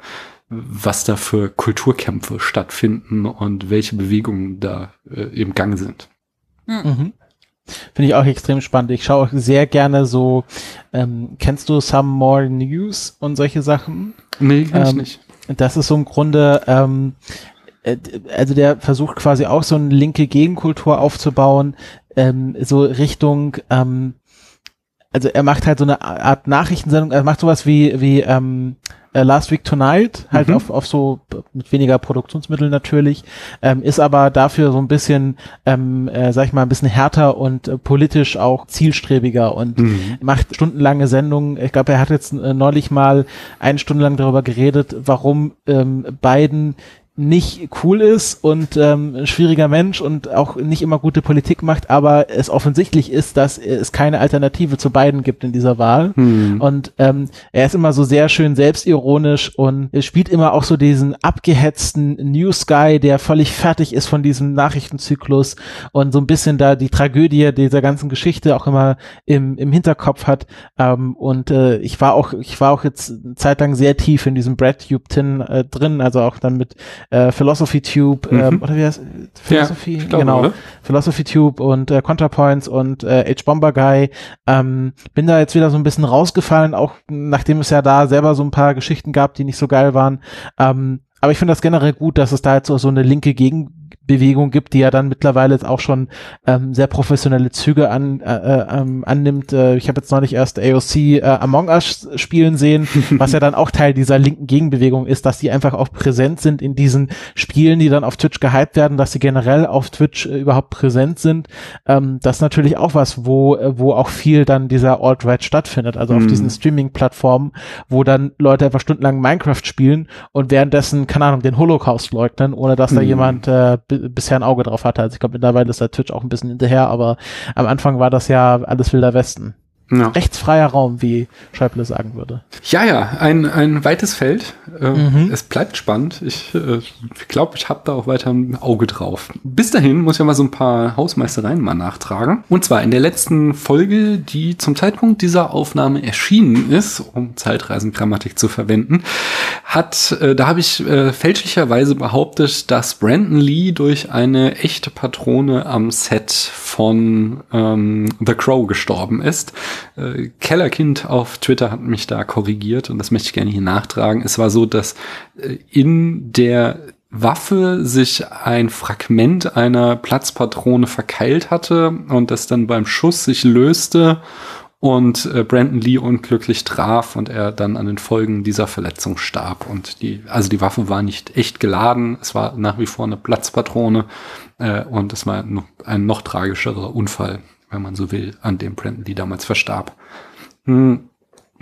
was da für Kulturkämpfe stattfinden und welche Bewegungen da äh, im Gang sind. Mhm. Finde ich auch extrem spannend. Ich schaue auch sehr gerne so, ähm, kennst du Some More News und solche Sachen? Nee, kenn ich ähm, nicht. Das ist so im Grunde, ähm, äh, also der versucht quasi auch so eine linke Gegenkultur aufzubauen, ähm, so Richtung, ähm, also er macht halt so eine Art Nachrichtensendung, er macht sowas wie, wie ähm, äh, Last Week Tonight, halt mhm. auf, auf so mit weniger Produktionsmitteln natürlich, ähm, ist aber dafür so ein bisschen, ähm, äh, sag ich mal, ein bisschen härter und äh, politisch auch zielstrebiger und mhm. macht stundenlange Sendungen. Ich glaube, er hat jetzt äh, neulich mal eine Stunde lang darüber geredet, warum ähm, Biden nicht cool ist und ähm, ein schwieriger Mensch und auch nicht immer gute Politik macht, aber es offensichtlich ist, dass es keine Alternative zu beiden gibt in dieser Wahl. Hm. Und ähm, er ist immer so sehr schön selbstironisch und spielt immer auch so diesen abgehetzten News Guy, der völlig fertig ist von diesem Nachrichtenzyklus und so ein bisschen da die Tragödie dieser ganzen Geschichte auch immer im, im Hinterkopf hat. Ähm, und äh, ich war auch, ich war auch jetzt eine Zeit lang sehr tief in diesem Brad Tube äh, drin, also auch dann mit äh, Philosophy Tube, mhm. ähm, oder wie heißt Philosophy, ja, genau. Oder? Philosophy Tube und äh, ContraPoints und äh, H-Bomber Guy. Ähm, bin da jetzt wieder so ein bisschen rausgefallen, auch nachdem es ja da selber so ein paar Geschichten gab, die nicht so geil waren. Ähm, aber ich finde das generell gut, dass es da jetzt so, so eine linke Gegen Bewegung gibt, die ja dann mittlerweile jetzt auch schon ähm, sehr professionelle Züge an, äh, äh, ähm, annimmt. Äh, ich habe jetzt neulich erst AOC äh, Among Us spielen sehen, was ja dann auch Teil dieser linken Gegenbewegung ist, dass die einfach auch präsent sind in diesen Spielen, die dann auf Twitch gehypt werden, dass sie generell auf Twitch äh, überhaupt präsent sind. Ähm, das ist natürlich auch was, wo, äh, wo auch viel dann dieser Alt-Right stattfindet, also mhm. auf diesen Streaming-Plattformen, wo dann Leute einfach stundenlang Minecraft spielen und währenddessen, keine Ahnung, den Holocaust leugnen, ohne dass mhm. da jemand äh, bisher ein Auge drauf hatte. Also ich glaube, mittlerweile ist der Twitch auch ein bisschen hinterher, aber am Anfang war das ja alles wilder Westen. Ja. Rechtsfreier Raum, wie Schäuble sagen würde. Ja, ja, ein, ein weites Feld. Äh, mhm. Es bleibt spannend. Ich äh, glaube, ich habe da auch weiter ein Auge drauf. Bis dahin muss ich mal so ein paar Hausmeistereien mal nachtragen. Und zwar in der letzten Folge, die zum Zeitpunkt dieser Aufnahme erschienen ist, um Zeitreisengrammatik zu verwenden, hat, äh, da habe ich äh, fälschlicherweise behauptet, dass Brandon Lee durch eine echte Patrone am Set von ähm, The Crow gestorben ist. Äh, Kellerkind auf Twitter hat mich da korrigiert und das möchte ich gerne hier nachtragen. Es war so, dass äh, in der Waffe sich ein Fragment einer Platzpatrone verkeilt hatte und das dann beim Schuss sich löste und äh, Brandon Lee unglücklich traf und er dann an den Folgen dieser Verletzung starb. Und die, also die Waffe war nicht echt geladen, es war nach wie vor eine Platzpatrone äh, und es war ein noch tragischerer Unfall wenn man so will, an dem Brandon damals verstarb. Hm.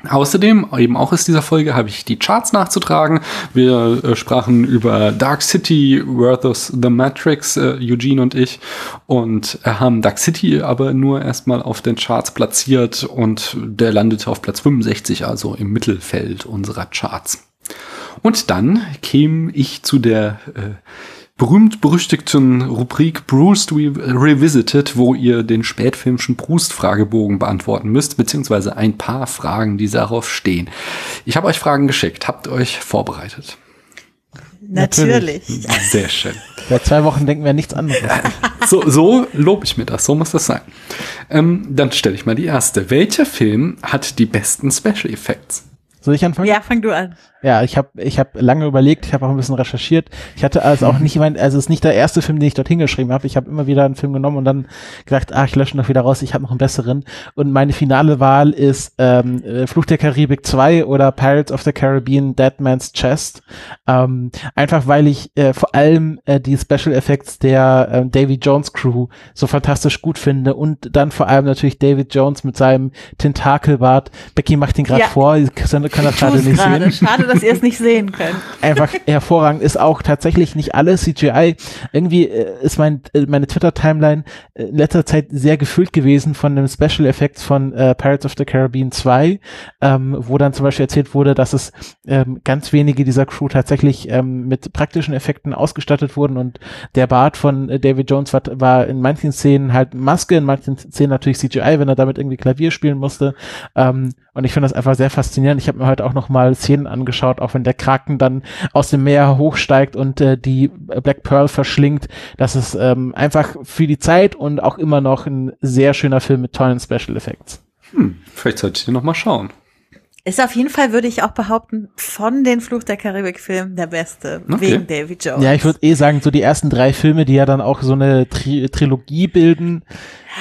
Außerdem, eben auch aus dieser Folge, habe ich die Charts nachzutragen. Wir äh, sprachen über Dark City versus The Matrix, äh, Eugene und ich, und äh, haben Dark City aber nur erstmal auf den Charts platziert und der landete auf Platz 65, also im Mittelfeld unserer Charts. Und dann käme ich zu der äh, berühmt-berüchtigten Rubrik Bruce Revisited, wo ihr den spätfilmischen Proust-Fragebogen beantworten müsst, beziehungsweise ein paar Fragen, die darauf stehen. Ich habe euch Fragen geschickt. Habt euch vorbereitet? Natürlich. Sehr schön. Seit zwei Wochen denken wir nichts anderes. so, so lobe ich mir das. So muss das sein. Ähm, dann stelle ich mal die erste. Welcher Film hat die besten Special Effects? Soll ich anfangen? Ja, fang du an. Ja, ich habe ich hab lange überlegt, ich habe auch ein bisschen recherchiert. Ich hatte also auch nicht, mein, also es ist nicht der erste Film, den ich dort hingeschrieben habe. Ich habe immer wieder einen Film genommen und dann gesagt, ach, ich lösche noch wieder raus, ich habe noch einen besseren. Und meine finale Wahl ist ähm, äh, Fluch der Karibik 2 oder Pirates of the Caribbean Dead Man's Chest. Ähm, einfach weil ich äh, vor allem äh, die Special Effects der äh, Davy Jones Crew so fantastisch gut finde und dann vor allem natürlich David Jones mit seinem Tentakelbart. Becky macht ihn gerade ja. vor, ihr könnt das gerade nicht grade. sehen. Schade, dass ihr es nicht sehen könnt. Einfach hervorragend ist auch tatsächlich nicht alles CGI. Irgendwie äh, ist mein, äh, meine Twitter-Timeline äh, in letzter Zeit sehr gefüllt gewesen von dem Special Effects von äh, Pirates of the Caribbean 2, ähm, wo dann zum Beispiel erzählt wurde, dass es ähm, ganz wenige dieser Crew tatsächlich ähm, mit praktischen Effekten ausgestattet wurden und der Bart von äh, David Jones war, war in manchen Szenen halt Maske, in manchen Szenen natürlich CGI, wenn er damit irgendwie Klavier spielen musste. Ähm, und ich finde das einfach sehr faszinierend. Ich habe mir heute auch noch mal Szenen angeschaut, auch wenn der Kraken dann aus dem Meer hochsteigt und äh, die Black Pearl verschlingt. Das ist ähm, einfach für die Zeit und auch immer noch ein sehr schöner Film mit tollen Special Effects. Hm, vielleicht sollte ich den noch mal schauen. Ist auf jeden Fall, würde ich auch behaupten, von den Fluch der Karibik-Filmen der beste, okay. wegen Davy Jones. Ja, ich würde eh sagen, so die ersten drei Filme, die ja dann auch so eine Tri Trilogie bilden.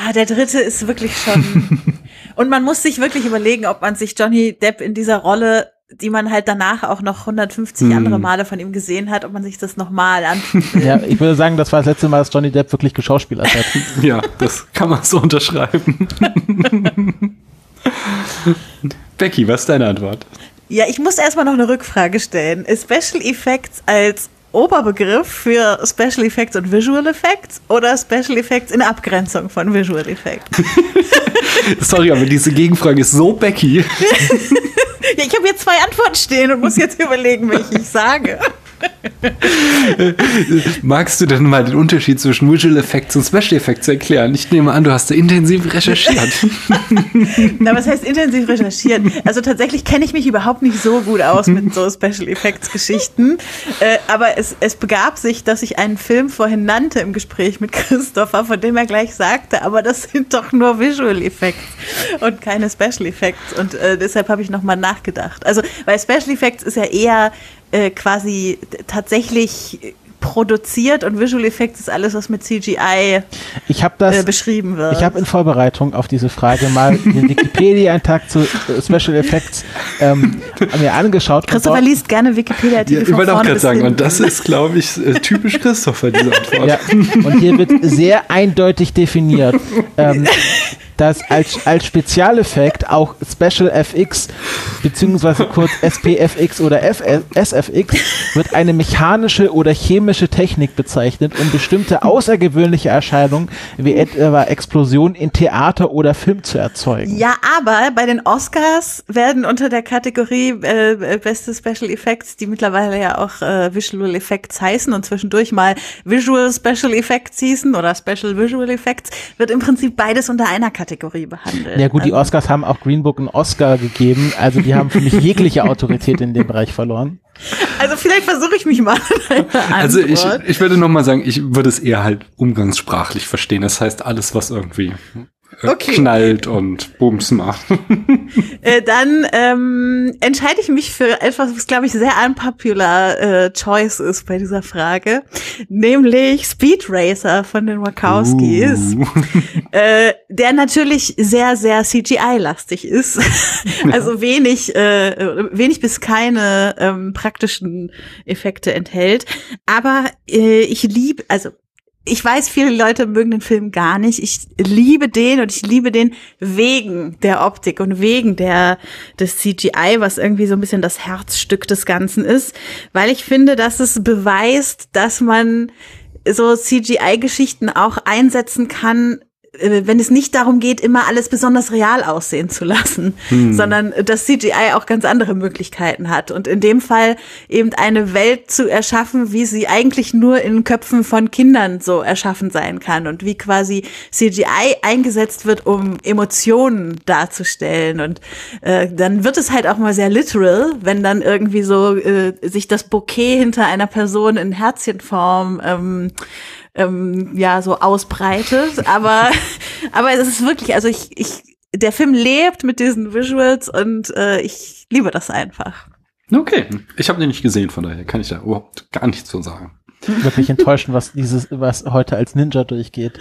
Ja, der dritte ist wirklich schon Und man muss sich wirklich überlegen, ob man sich Johnny Depp in dieser Rolle, die man halt danach auch noch 150 hm. andere Male von ihm gesehen hat, ob man sich das nochmal antut. Ja, ich würde sagen, das war das letzte Mal, dass Johnny Depp wirklich geschauspielert hat. ja, das kann man so unterschreiben. Becky, was ist deine Antwort? Ja, ich muss erstmal noch eine Rückfrage stellen. Special Effects als Oberbegriff für Special Effects und Visual Effects oder Special Effects in Abgrenzung von Visual Effects? Sorry, aber diese Gegenfrage ist so Becky. ja, ich habe hier zwei Antworten stehen und muss jetzt überlegen, welche ich sage. Magst du denn mal den Unterschied zwischen Visual Effects und Special Effects erklären? Ich nehme an, du hast da intensiv recherchiert. Na, was heißt intensiv recherchiert? Also tatsächlich kenne ich mich überhaupt nicht so gut aus mit so Special Effects Geschichten. Äh, aber es, es begab sich, dass ich einen Film vorhin nannte im Gespräch mit Christopher, von dem er gleich sagte, aber das sind doch nur Visual Effects und keine Special Effects. Und äh, deshalb habe ich nochmal nachgedacht. Also, weil Special Effects ist ja eher äh, quasi tatsächlich produziert und Visual Effects ist alles, was mit CGI ich das, äh, beschrieben wird. Ich habe in Vorbereitung auf diese Frage mal den Wikipedia-Eintrag zu äh, Special Effects ähm, mir angeschaut. Christopher liest gerne Wikipedia-Artikel ja, Ich wollte auch gerade sagen, und das ist, glaube ich, äh, typisch Christopher, diese Antwort. Ja, und hier wird sehr eindeutig definiert. Ähm, dass als, als Spezialeffekt auch Special FX beziehungsweise kurz SPFX oder SFX wird eine mechanische oder chemische Technik bezeichnet, um bestimmte außergewöhnliche Erscheinungen wie etwa Explosionen in Theater oder Film zu erzeugen. Ja, aber bei den Oscars werden unter der Kategorie äh, beste Special Effects, die mittlerweile ja auch äh, Visual Effects heißen und zwischendurch mal Visual Special Effects hießen oder Special Visual Effects, wird im Prinzip beides unter einer Kategorie Kategorie behandelt. Ja gut, also, die Oscars haben auch Green Book einen Oscar gegeben, also die haben für mich jegliche Autorität in dem Bereich verloren. Also vielleicht versuche ich mich mal. Also ich, ich würde noch mal sagen, ich würde es eher halt umgangssprachlich verstehen. Das heißt alles, was irgendwie okay. knallt und Bums macht. Äh, dann ähm, entscheide ich mich für etwas, was glaube ich sehr unpopular äh, choice ist bei dieser Frage, nämlich Speed Racer von den Wachowskis, uh. äh, der natürlich sehr sehr CGI-lastig ist, also wenig äh, wenig bis keine ähm, praktischen Effekte enthält, aber äh, ich liebe also ich weiß, viele Leute mögen den Film gar nicht. Ich liebe den und ich liebe den wegen der Optik und wegen der, des CGI, was irgendwie so ein bisschen das Herzstück des Ganzen ist, weil ich finde, dass es beweist, dass man so CGI-Geschichten auch einsetzen kann, wenn es nicht darum geht, immer alles besonders real aussehen zu lassen, hm. sondern dass CGI auch ganz andere Möglichkeiten hat. Und in dem Fall eben eine Welt zu erschaffen, wie sie eigentlich nur in Köpfen von Kindern so erschaffen sein kann und wie quasi CGI eingesetzt wird, um Emotionen darzustellen. Und äh, dann wird es halt auch mal sehr literal, wenn dann irgendwie so äh, sich das Bouquet hinter einer Person in Herzchenform ähm, ähm, ja so ausbreitet. Aber, aber es ist wirklich, also ich, ich der Film lebt mit diesen Visuals und äh, ich liebe das einfach. Okay, ich habe den nicht gesehen, von daher kann ich da überhaupt gar nichts zu sagen. Wirklich enttäuschend, was dieses, was heute als Ninja durchgeht.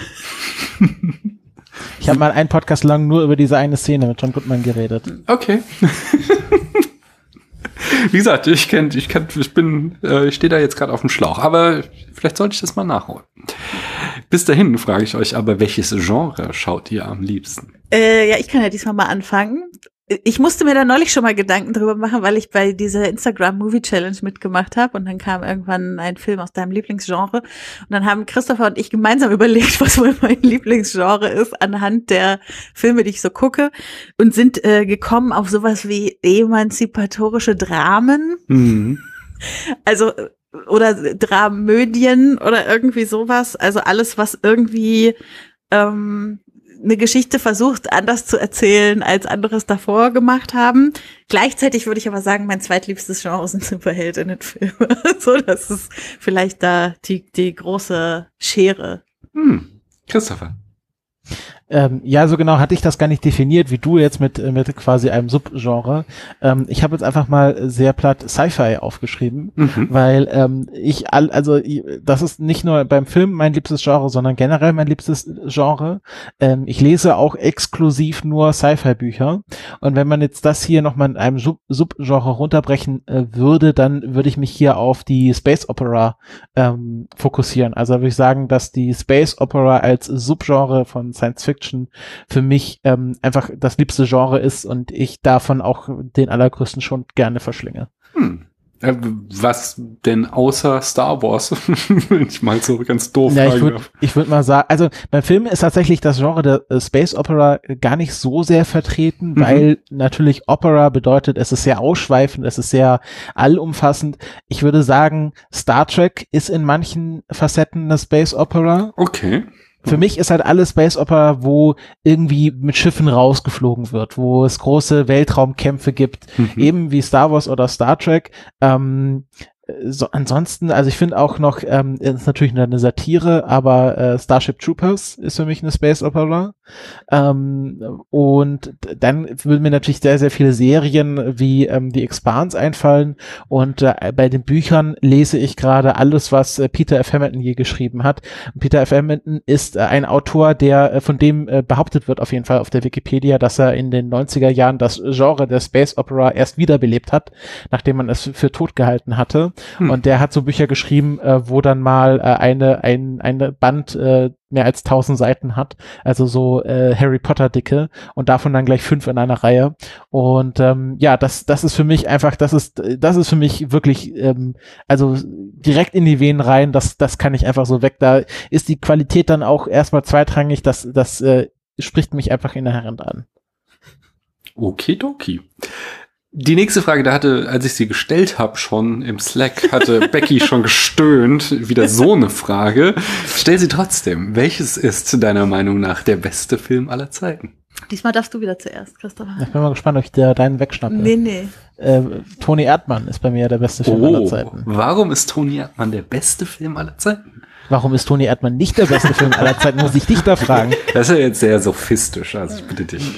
Ich habe mal einen Podcast lang nur über diese eine Szene mit John Goodman geredet. Okay. Wie gesagt, ich kenn, ich kenn, ich bin, äh, ich stehe da jetzt gerade auf dem Schlauch, aber vielleicht sollte ich das mal nachholen. Bis dahin frage ich euch aber, welches Genre schaut ihr am liebsten? Äh, ja, ich kann ja diesmal mal anfangen ich musste mir da neulich schon mal Gedanken drüber machen, weil ich bei dieser Instagram Movie Challenge mitgemacht habe und dann kam irgendwann ein Film aus deinem Lieblingsgenre und dann haben Christopher und ich gemeinsam überlegt, was wohl mein Lieblingsgenre ist anhand der Filme, die ich so gucke und sind äh, gekommen auf sowas wie emanzipatorische Dramen. Mhm. Also oder Dramödien oder irgendwie sowas, also alles was irgendwie ähm, eine Geschichte versucht, anders zu erzählen, als anderes davor gemacht haben. Gleichzeitig würde ich aber sagen, mein zweitliebstes Genre sind Superheldinnenfilme. so, das ist vielleicht da die, die große Schere. Hm. Christopher. Ähm, ja, so genau hatte ich das gar nicht definiert, wie du jetzt mit, mit quasi einem Subgenre. Ähm, ich habe jetzt einfach mal sehr platt Sci-Fi aufgeschrieben, mhm. weil ähm, ich all, also das ist nicht nur beim Film mein liebstes Genre, sondern generell mein liebstes Genre. Ähm, ich lese auch exklusiv nur Sci-Fi-Bücher. Und wenn man jetzt das hier nochmal in einem Sub Subgenre runterbrechen äh, würde, dann würde ich mich hier auf die Space Opera ähm, fokussieren. Also würde ich sagen, dass die Space Opera als Subgenre von Science Fiction Fiction für mich ähm, einfach das liebste Genre ist und ich davon auch den allergrößten schon gerne verschlinge. Hm. Äh, was denn außer Star Wars? Wenn ich mal so ganz doof ja, ich würde würd mal sagen, also beim Film ist tatsächlich das Genre der äh, Space Opera gar nicht so sehr vertreten, mhm. weil natürlich Opera bedeutet, es ist sehr ausschweifend, es ist sehr allumfassend. Ich würde sagen, Star Trek ist in manchen Facetten eine Space Opera. Okay für mich ist halt alles Space Opera, wo irgendwie mit Schiffen rausgeflogen wird, wo es große Weltraumkämpfe gibt, mhm. eben wie Star Wars oder Star Trek. Ähm, so, ansonsten, also ich finde auch noch, ähm, ist natürlich eine Satire, aber äh, Starship Troopers ist für mich eine Space Opera. Ähm, und dann würden mir natürlich sehr, sehr viele Serien wie ähm, The Expanse einfallen. Und äh, bei den Büchern lese ich gerade alles, was äh, Peter F. Hamilton je geschrieben hat. Und Peter F. Hamilton ist äh, ein Autor, der äh, von dem äh, behauptet wird, auf jeden Fall auf der Wikipedia, dass er in den 90er Jahren das Genre der Space Opera erst wiederbelebt hat, nachdem man es für tot gehalten hatte. Hm. Und der hat so Bücher geschrieben, äh, wo dann mal äh, eine, ein, eine Band äh, mehr als tausend Seiten hat, also so äh, Harry Potter dicke und davon dann gleich fünf in einer Reihe. Und ähm, ja, das, das ist für mich einfach, das ist, das ist für mich wirklich, ähm, also direkt in die Venen rein, das, das kann ich einfach so weg. Da ist die Qualität dann auch erstmal zweitrangig, das, das äh, spricht mich einfach inhärent an. Okidoki. Die nächste Frage, da hatte, als ich sie gestellt habe, schon im Slack, hatte Becky schon gestöhnt. Wieder so eine Frage. Stell sie trotzdem. Welches ist deiner Meinung nach der beste Film aller Zeiten? Diesmal darfst du wieder zuerst, Christopher. Ich bin mal gespannt, ob ich dir deinen wegschnappe. Nee, nee. Äh, Toni Erdmann ist bei mir der beste Film oh, aller Zeiten. Warum ist Toni Erdmann der beste Film aller Zeiten? Warum ist Toni Erdmann nicht der beste Film aller Zeiten, muss ich dich da fragen. Das ist ja jetzt sehr sophistisch, also ich bitte dich.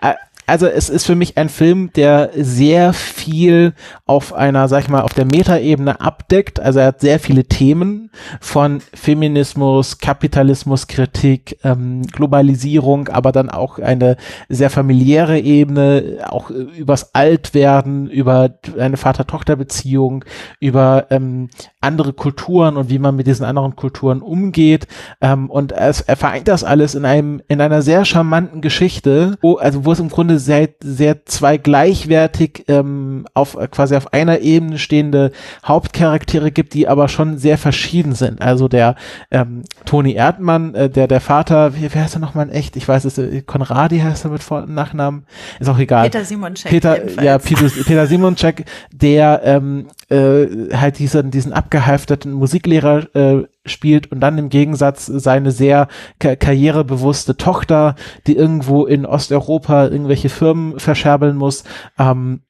Äh, also es ist für mich ein Film, der sehr viel auf einer, sag ich mal, auf der Metaebene abdeckt. Also er hat sehr viele Themen von Feminismus, Kapitalismuskritik, ähm, Globalisierung, aber dann auch eine sehr familiäre Ebene, auch übers Altwerden, über eine Vater-Tochter-Beziehung, über ähm, andere Kulturen und wie man mit diesen anderen Kulturen umgeht. Ähm, und es, er vereint das alles in einem, in einer sehr charmanten Geschichte, wo, also wo es im Grunde sehr, sehr zwei gleichwertig ähm, auf quasi auf einer Ebene stehende Hauptcharaktere gibt, die aber schon sehr verschieden sind. Also der ähm, Toni Erdmann, äh, der der Vater, wie, wie heißt er nochmal in echt? Ich weiß es, äh, Konradi heißt er mit Vor Nachnamen, ist auch egal. Peter Simonczek. Peter, ja, Peter, Peter Simonczek, der ähm, äh, halt diesen diesen abgehalfterten Musiklehrer äh, spielt und dann im Gegensatz seine sehr ka karrierebewusste Tochter, die irgendwo in Osteuropa irgendwelche Firmen verscherbeln muss. Ähm,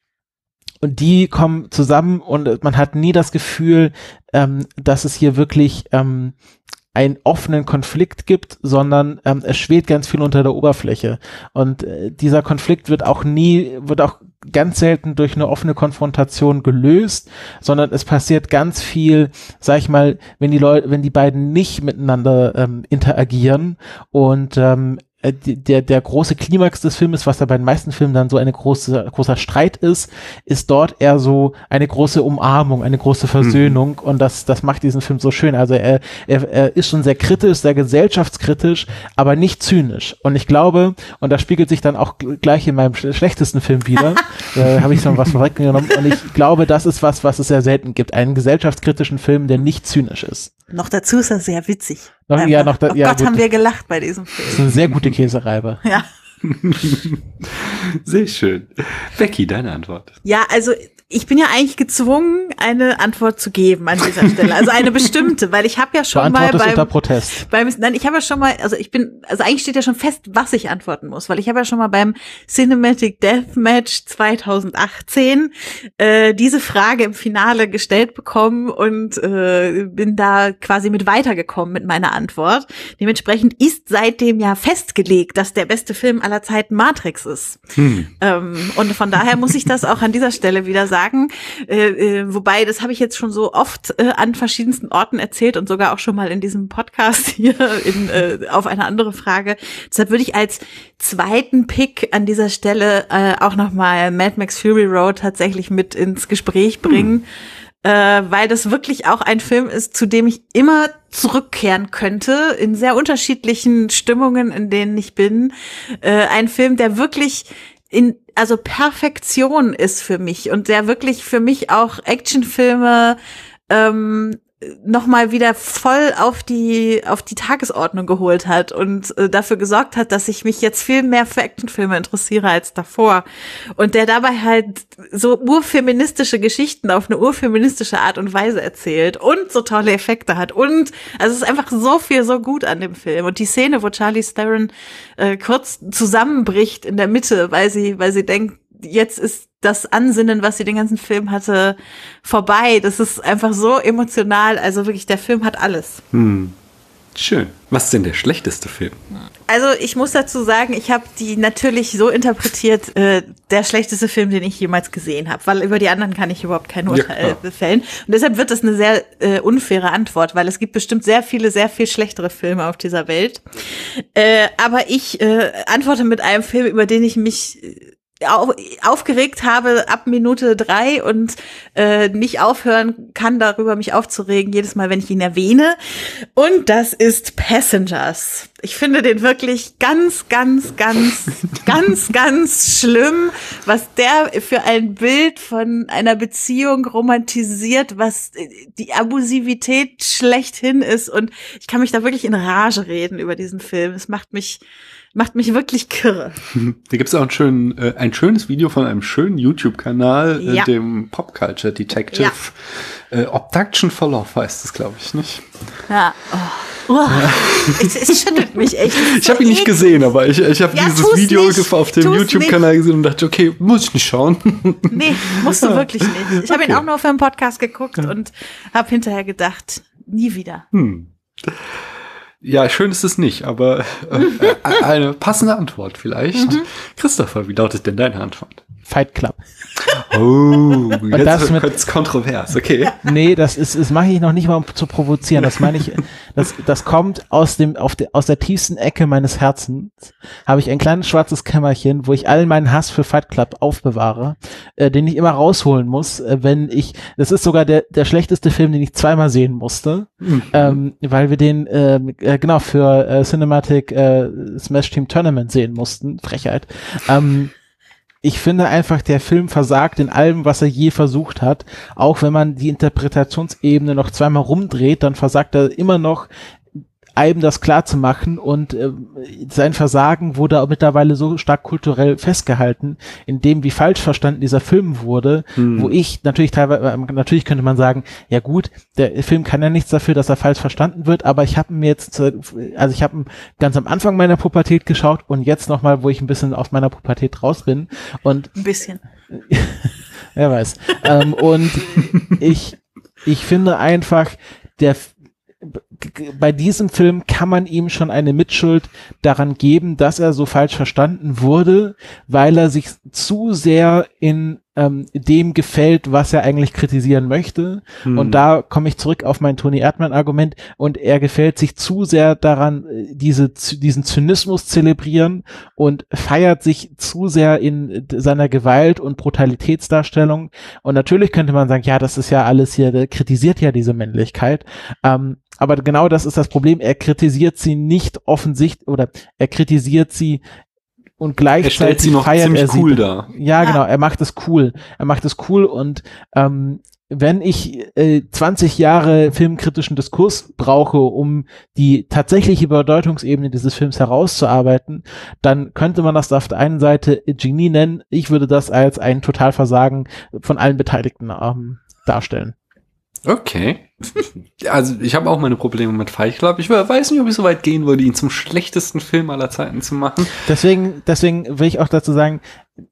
und die kommen zusammen und man hat nie das Gefühl, ähm, dass es hier wirklich ähm, einen offenen Konflikt gibt, sondern ähm, es schwebt ganz viel unter der Oberfläche. Und äh, dieser Konflikt wird auch nie, wird auch ganz selten durch eine offene Konfrontation gelöst, sondern es passiert ganz viel, sag ich mal, wenn die Leute, wenn die beiden nicht miteinander ähm, interagieren und ähm, äh, der, der große Klimax des Filmes, was da bei den meisten Filmen dann so eine große, großer Streit ist, ist dort eher so eine große Umarmung, eine große Versöhnung mhm. und das, das macht diesen Film so schön. Also er, er, er ist schon sehr kritisch, sehr gesellschaftskritisch, aber nicht zynisch. Und ich glaube, und das spiegelt sich dann auch gleich in meinem schlechtesten Film wieder, äh, habe ich schon was vorweggenommen und ich glaube, das ist was, was es sehr selten gibt, einen gesellschaftskritischen Film, der nicht zynisch ist. Noch dazu ist er sehr witzig. Noch, ja, noch da, oh ja, Gott, gut. haben wir gelacht bei diesem Film. Das ist eine sehr gute Käsereibe. Ja. Sehr schön. Becky, deine Antwort. Ja, also ich bin ja eigentlich gezwungen, eine Antwort zu geben an dieser Stelle. Also eine bestimmte, weil ich habe ja schon mal beim, unter Protest. beim nein, ich habe ja schon mal, also ich bin, also eigentlich steht ja schon fest, was ich antworten muss, weil ich habe ja schon mal beim Cinematic Deathmatch 2018 äh, diese Frage im Finale gestellt bekommen und äh, bin da quasi mit weitergekommen mit meiner Antwort. Dementsprechend ist seitdem ja festgelegt, dass der beste Film aller Zeiten Matrix ist. Hm. Ähm, und von daher muss ich das auch an dieser Stelle wieder sagen sagen. Äh, äh, wobei, das habe ich jetzt schon so oft äh, an verschiedensten Orten erzählt und sogar auch schon mal in diesem Podcast hier in, äh, auf eine andere Frage. Deshalb würde ich als zweiten Pick an dieser Stelle äh, auch nochmal Mad Max Fury Road tatsächlich mit ins Gespräch bringen. Hm weil das wirklich auch ein Film ist, zu dem ich immer zurückkehren könnte, in sehr unterschiedlichen Stimmungen, in denen ich bin. Äh, ein Film, der wirklich in also Perfektion ist für mich und der wirklich für mich auch Actionfilme ähm, nochmal wieder voll auf die, auf die Tagesordnung geholt hat und äh, dafür gesorgt hat, dass ich mich jetzt viel mehr für Actionfilme interessiere als davor. Und der dabei halt so urfeministische Geschichten auf eine urfeministische Art und Weise erzählt und so tolle Effekte hat. Und also es ist einfach so viel so gut an dem Film. Und die Szene, wo Charlie Theron äh, kurz zusammenbricht in der Mitte, weil sie, weil sie denkt, jetzt ist das Ansinnen, was sie den ganzen Film hatte, vorbei. Das ist einfach so emotional. Also wirklich, der Film hat alles. Hm. Schön. Was ist denn der schlechteste Film? Also ich muss dazu sagen, ich habe die natürlich so interpretiert, äh, der schlechteste Film, den ich jemals gesehen habe, weil über die anderen kann ich überhaupt kein Urteil ja, fällen. Und deshalb wird das eine sehr äh, unfaire Antwort, weil es gibt bestimmt sehr viele, sehr viel schlechtere Filme auf dieser Welt. Äh, aber ich äh, antworte mit einem Film, über den ich mich auf, aufgeregt habe ab Minute drei und äh, nicht aufhören kann, darüber mich aufzuregen, jedes Mal, wenn ich ihn erwähne. Und das ist Passengers. Ich finde den wirklich ganz, ganz, ganz, ganz, ganz schlimm, was der für ein Bild von einer Beziehung romantisiert, was die Abusivität schlechthin ist. Und ich kann mich da wirklich in Rage reden über diesen Film. Es macht mich macht mich wirklich kirre. Da gibt es auch ein, schön, äh, ein schönes Video von einem schönen YouTube-Kanal, äh, ja. äh, dem Pop Culture Detective. Ja. Äh, Obduction for Love heißt es, glaube ich, nicht? Ja. Oh. Oh, ja. es, es, schüttelt mich echt. Ich habe ihn nicht gesehen, aber ich, ich habe ja, dieses Video nicht, auf dem YouTube-Kanal gesehen und dachte, okay, muss ich nicht schauen. Nee, musst du wirklich nicht. Ich habe okay. ihn auch nur für einen Podcast geguckt und habe hinterher gedacht, nie wieder. Hm. Ja, schön ist es nicht, aber äh, äh, eine passende Antwort vielleicht. Mhm. Christopher, wie lautet denn deine Antwort? Fight Club. Oh, jetzt das mit, kontrovers, okay. Nee, das ist, das mache ich noch nicht mal, um zu provozieren. Das meine ich, das, das kommt aus dem, auf de, aus der tiefsten Ecke meines Herzens. Habe ich ein kleines schwarzes Kämmerchen, wo ich allen meinen Hass für Fight Club aufbewahre, äh, den ich immer rausholen muss, äh, wenn ich, das ist sogar der, der schlechteste Film, den ich zweimal sehen musste, mhm. ähm, weil wir den, äh, äh, genau, für äh, Cinematic äh, Smash Team Tournament sehen mussten. Frechheit. Ähm, ich finde einfach, der Film versagt in allem, was er je versucht hat. Auch wenn man die Interpretationsebene noch zweimal rumdreht, dann versagt er immer noch einem das klar zu machen und äh, sein Versagen wurde auch mittlerweile so stark kulturell festgehalten, in dem wie falsch verstanden dieser Film wurde, hm. wo ich natürlich teilweise, äh, natürlich könnte man sagen, ja gut, der Film kann ja nichts dafür, dass er falsch verstanden wird, aber ich habe mir jetzt, also ich habe ganz am Anfang meiner Pubertät geschaut und jetzt nochmal, wo ich ein bisschen aus meiner Pubertät raus bin und ein bisschen. Wer weiß. ähm, und ich, ich finde einfach, der bei diesem Film kann man ihm schon eine Mitschuld daran geben, dass er so falsch verstanden wurde, weil er sich zu sehr in ähm, dem gefällt, was er eigentlich kritisieren möchte. Hm. Und da komme ich zurück auf mein Tony Erdmann-Argument. Und er gefällt sich zu sehr daran, diese, diesen Zynismus zelebrieren und feiert sich zu sehr in seiner Gewalt und Brutalitätsdarstellung. Und natürlich könnte man sagen, ja, das ist ja alles hier, der kritisiert ja diese Männlichkeit. Ähm, aber genau das ist das Problem. Er kritisiert sie nicht offensichtlich oder er kritisiert sie und gleichzeitig sie noch feiert er sie. cool da. Ja, genau, er macht es cool. Er macht es cool und ähm, wenn ich äh, 20 Jahre filmkritischen Diskurs brauche, um die tatsächliche Bedeutungsebene dieses Films herauszuarbeiten, dann könnte man das auf der einen Seite Genie nennen. Ich würde das als ein Totalversagen von allen Beteiligten ähm, darstellen. Okay. Also ich habe auch meine Probleme mit Fight Club. Ich weiß nicht, ob ich so weit gehen würde, ihn zum schlechtesten Film aller Zeiten zu machen. Deswegen, deswegen will ich auch dazu sagen,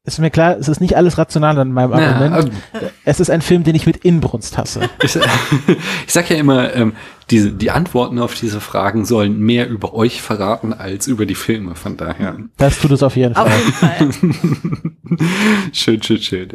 ist mir klar, es ist nicht alles rational an meinem Argument. Ja, es ist ein Film, den ich mit Inbrunst hasse. Ich, ich sag ja immer, ähm, diese, die Antworten auf diese Fragen sollen mehr über euch verraten als über die Filme. Von daher. Das tut es auf jeden Fall. Auf jeden Fall. schön, schön, schön.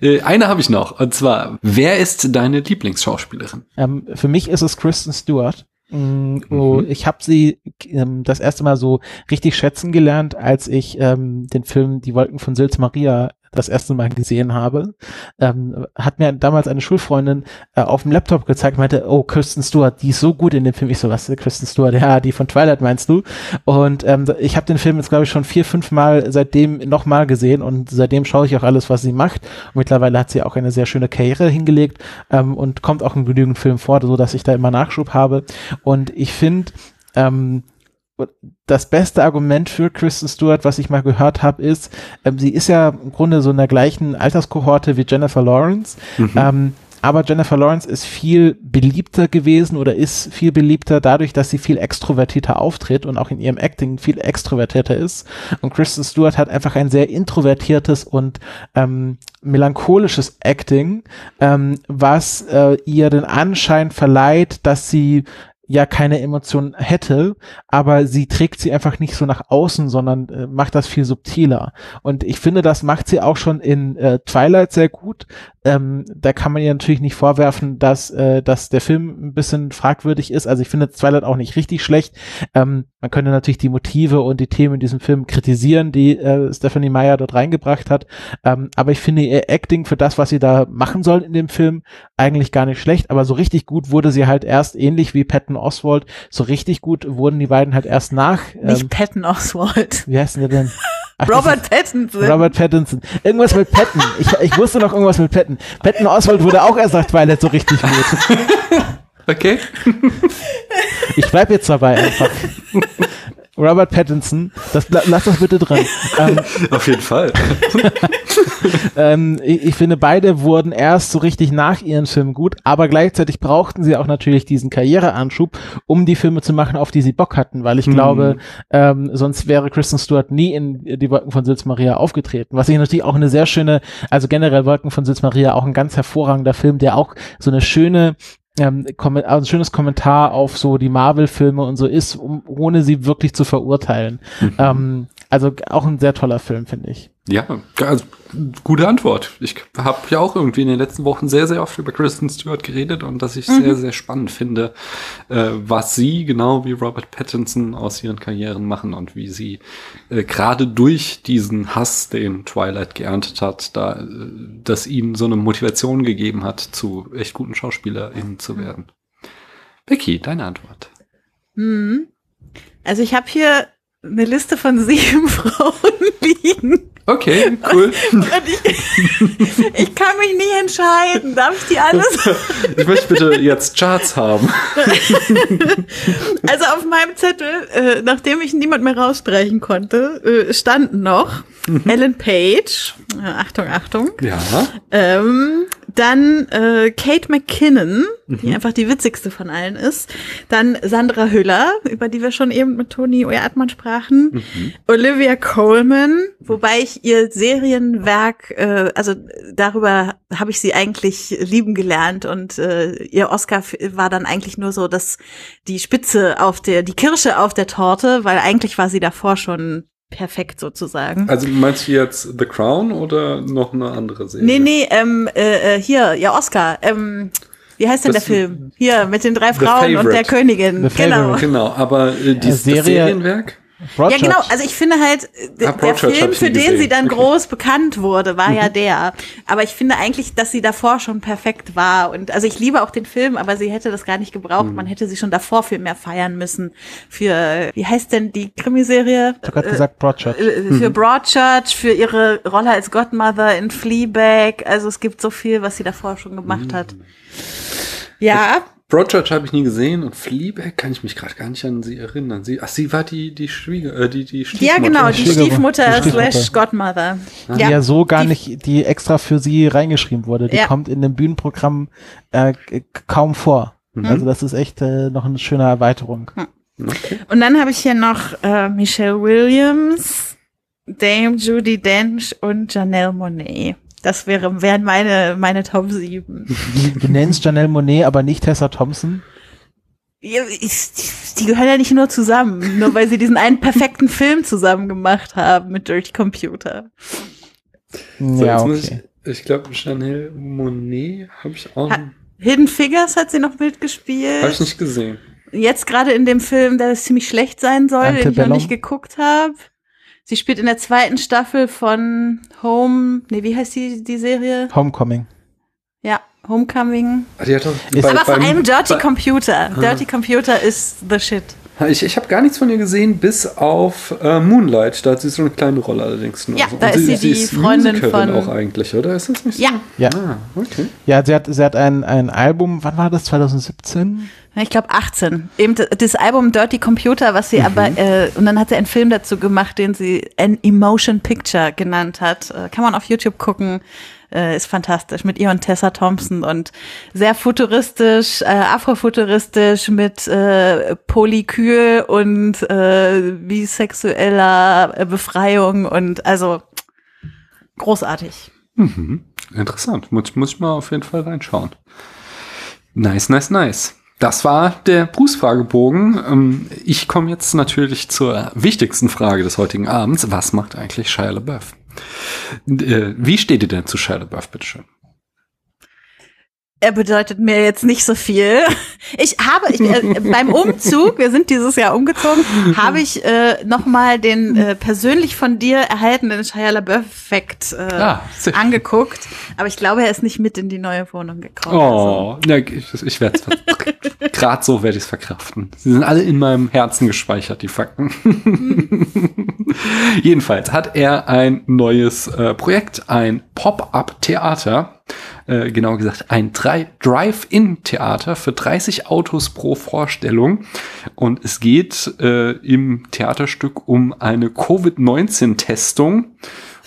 Äh, eine habe ich noch. Und zwar, wer ist deine Lieblingsschauspielerin? Ähm, für mich ist es Kristen Stewart. Mm, oh, mhm. Ich habe sie ähm, das erste Mal so richtig schätzen gelernt, als ich ähm, den Film Die Wolken von Sils Maria das erste Mal gesehen habe, ähm, hat mir damals eine Schulfreundin äh, auf dem Laptop gezeigt, meinte, oh, Kristen Stewart, die ist so gut in dem Film. Ich so, was, Kristen Stewart? Ja, die von Twilight meinst du? Und ähm, ich habe den Film jetzt, glaube ich, schon vier, fünf Mal seitdem nochmal gesehen und seitdem schaue ich auch alles, was sie macht. Und mittlerweile hat sie auch eine sehr schöne Karriere hingelegt ähm, und kommt auch in genügend Filmen vor, so dass ich da immer Nachschub habe. Und ich finde, ähm, das beste Argument für Kristen Stewart, was ich mal gehört habe, ist, ähm, sie ist ja im Grunde so in der gleichen Alterskohorte wie Jennifer Lawrence. Mhm. Ähm, aber Jennifer Lawrence ist viel beliebter gewesen oder ist viel beliebter dadurch, dass sie viel extrovertierter auftritt und auch in ihrem Acting viel extrovertierter ist. Und Kristen Stewart hat einfach ein sehr introvertiertes und ähm, melancholisches Acting, ähm, was äh, ihr den Anschein verleiht, dass sie ja keine Emotionen hätte, aber sie trägt sie einfach nicht so nach außen, sondern äh, macht das viel subtiler. Und ich finde, das macht sie auch schon in äh, Twilight sehr gut. Ähm, da kann man ihr natürlich nicht vorwerfen, dass, äh, dass der Film ein bisschen fragwürdig ist. Also ich finde Twilight auch nicht richtig schlecht. Ähm, man könnte natürlich die Motive und die Themen in diesem Film kritisieren, die äh, Stephanie Meyer dort reingebracht hat. Ähm, aber ich finde ihr Acting für das, was sie da machen soll in dem Film, eigentlich gar nicht schlecht. Aber so richtig gut wurde sie halt erst ähnlich wie Patton Oswald. So richtig gut wurden die beiden halt erst nach. Ähm, nicht Patton Oswald. Wie heißt der denn? Ach, Robert Pattinson. Robert Pattinson. Irgendwas mit Patton. Ich, ich wusste noch irgendwas mit Patton. Patton Oswald wurde auch erst nach Twilight so richtig gut. Okay. Ich bleib jetzt dabei einfach. Robert Pattinson, das, lass das bitte drin. Ähm, Auf jeden Fall. ähm, ich, ich, finde, beide wurden erst so richtig nach ihren Filmen gut, aber gleichzeitig brauchten sie auch natürlich diesen Karriereanschub, um die Filme zu machen, auf die sie Bock hatten, weil ich mhm. glaube, ähm, sonst wäre Kristen Stewart nie in die Wolken von Sils Maria aufgetreten. Was ich natürlich auch eine sehr schöne, also generell Wolken von Sils Maria auch ein ganz hervorragender Film, der auch so eine schöne ähm, also ein schönes Kommentar auf so die Marvel-Filme und so ist, um, ohne sie wirklich zu verurteilen. Mhm. Ähm, also auch ein sehr toller Film, finde ich. Ja, also, gute Antwort. Ich habe ja auch irgendwie in den letzten Wochen sehr, sehr oft über Kristen Stewart geredet und dass ich mhm. sehr, sehr spannend finde, äh, was sie genau wie Robert Pattinson aus ihren Karrieren machen und wie sie äh, gerade durch diesen Hass, den Twilight geerntet hat, da, äh, dass ihnen so eine Motivation gegeben hat, zu echt guten SchauspielerInnen zu werden. Becky, deine Antwort. Mhm. Also ich habe hier eine Liste von sieben Frauen liegen. Okay, cool. Ich, ich, kann mich nie entscheiden. Darf ich die alles? Ich möchte bitte jetzt Charts haben. Also auf meinem Zettel, äh, nachdem ich niemand mehr raussprechen konnte, äh, standen noch mhm. Ellen Page. Äh, Achtung, Achtung. Ja. Ähm, Dann äh, Kate McKinnon, die einfach die witzigste von allen ist. Dann Sandra Hüller, über die wir schon eben mit Toni Erdmann sprachen. Olivia Coleman, wobei ich ihr Serienwerk, äh, also darüber habe ich sie eigentlich lieben gelernt und äh, ihr Oscar war dann eigentlich nur so, dass die Spitze auf der, die Kirsche auf der Torte, weil eigentlich war sie davor schon perfekt sozusagen. Also meinst du jetzt The Crown oder noch eine andere Serie? Nee, nee, ähm, äh, äh, hier, ja, Oscar. Ähm, wie heißt denn Das- der Film? Hier, mit den drei Frauen und der Königin. Genau. Genau, aber äh, dieses Serie- das Serienwerk? Ja, Broadchurch. genau. Also ich finde halt, äh, Ah, der hab Film, ich für den gesehen. sie dann. Mhm. groß bekannt wurde, war ja der. Aber ich finde eigentlich, dass sie davor schon perfekt war. Und also ich liebe auch den Film, aber sie hätte das gar nicht gebraucht. Mhm. Man hätte sie schon davor viel mehr feiern müssen. Für, wie heißt denn die Krimiserie? Ich habe gerade Äh, gesagt Broadchurch. äh, Mhm. für Broadchurch, für ihre Rolle als Godmother in Fleabag. Also es gibt so viel, was sie davor schon gemacht hat. Mhm. Ja, Broadchurch habe ich nie gesehen und Fleabag kann ich mich gerade gar nicht an sie erinnern. Sie, ach, sie war die die Schwieger, äh, die die ja Stiefmutter. genau, die Schwiegermutter. Stiefmutter Stiefmutter. slash Godmother. die ja so gar Die- nicht, die extra für sie reingeschrieben wurde. Die Ja. kommt in dem Bühnenprogramm äh, kaum vor. Mhm. Also das ist echt äh, noch eine schöne Erweiterung. Okay. Und dann habe ich hier noch äh, Michelle Williams, Dame Judy Dench und Janelle Monet. Das wäre, wären meine, meine Top 7. Du nennst Janelle Monet, aber nicht Tessa Thompson. Ja, ich- Die gehören ja nicht nur zusammen, nur weil sie diesen einen perfekten Film zusammen gemacht haben mit Dirty Computer. So, ja, okay. ich, ich glaube, Chanel Monet habe ich auch Ha- Hidden Figures hat sie noch mitgespielt. hab ich nicht gesehen. Jetzt gerade in dem Film, der ziemlich schlecht sein soll, den ich noch Antebellum? nicht geguckt habe. Sie spielt in der zweiten Staffel von Home, nee, wie heißt die, die Serie? Homecoming. Ja, Homecoming. Ah, die hat doch Ist- Aber vor allem Dirty bei- Computer. Dirty Computer ist the shit. Ich, ich habe gar nichts von ihr gesehen, bis auf äh, Moonlight. Da hat sie so eine kleine Rolle allerdings nur. Ja, Und da ist sie die Freundin Musikerin von- auch eigentlich, oder? Ist das nicht so? Ja. Ja. Ah, okay. Ja, sie hat, sie hat ein, ein Album, wann war das? 2017? Ich glaube 18. Eben das Album Dirty Computer, was sie aber, äh, und dann hat sie einen Film dazu gemacht, den sie An Emotion Picture genannt hat. Äh, kann man auf YouTube gucken. Äh, ist fantastisch mit ihr und Tessa Thompson und sehr futuristisch, äh, afrofuturistisch mit äh, Polykül und äh, bisexueller äh, Befreiung und also großartig. Mhm. Interessant. Muss, muss ich mal auf jeden Fall reinschauen. Nice, nice, nice. Das war der Bruce-Fragebogen. Ähm, Ich komme jetzt natürlich zur wichtigsten Frage des heutigen Abends. Was macht eigentlich Shia LaBeouf? Äh, Wie steht ihr denn zu Shia LaBeouf, bitteschön? Er bedeutet mir jetzt nicht so viel. Ich habe ich, äh, beim Umzug, wir sind dieses Jahr umgezogen, habe ich äh, nochmal den äh, persönlich von dir erhaltenen Shia LaBeouf-Effekt äh, Ah, angeguckt. Aber ich glaube, er ist nicht mit in die neue Wohnung gekommen. Also, Oh, ja, ich, ich werde es gerade so werde ich es verkraften. Sie sind alle in meinem Herzen gespeichert, die Fakten. Jedenfalls hat er ein neues äh, Projekt, ein Pop-up-Theater, äh, genauer gesagt ein Dri- Drive-in-Theater für 30 Autos pro Vorstellung. Und es geht äh, im Theaterstück um eine Covid-19-Testung.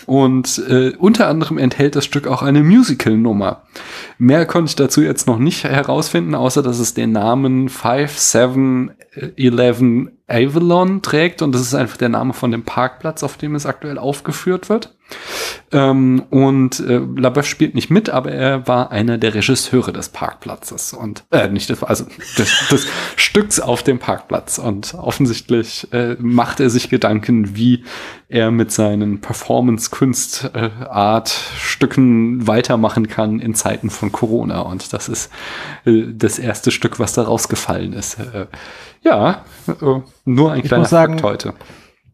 Und äh, unter anderem enthält das Stück auch eine Musical-Nummer. Mehr konnte ich dazu jetzt noch nicht herausfinden, außer dass es den Namen 5711 Avalon trägt. Und das ist einfach der Name von dem Parkplatz, auf dem es aktuell aufgeführt wird. Ähm, und äh, LaBeouf spielt nicht mit, aber er war einer der Regisseure des Parkplatzes und äh, nicht des, also des, des Stücks auf dem Parkplatz. Und offensichtlich äh, macht er sich Gedanken, wie er mit seinen Performance-Kunst-Art-Stücken weitermachen kann in Zeiten von Corona. Und das ist äh, das erste Stück, was da rausgefallen ist. Äh, ja, äh, nur ein Ich kleiner sagen, Fakt heute.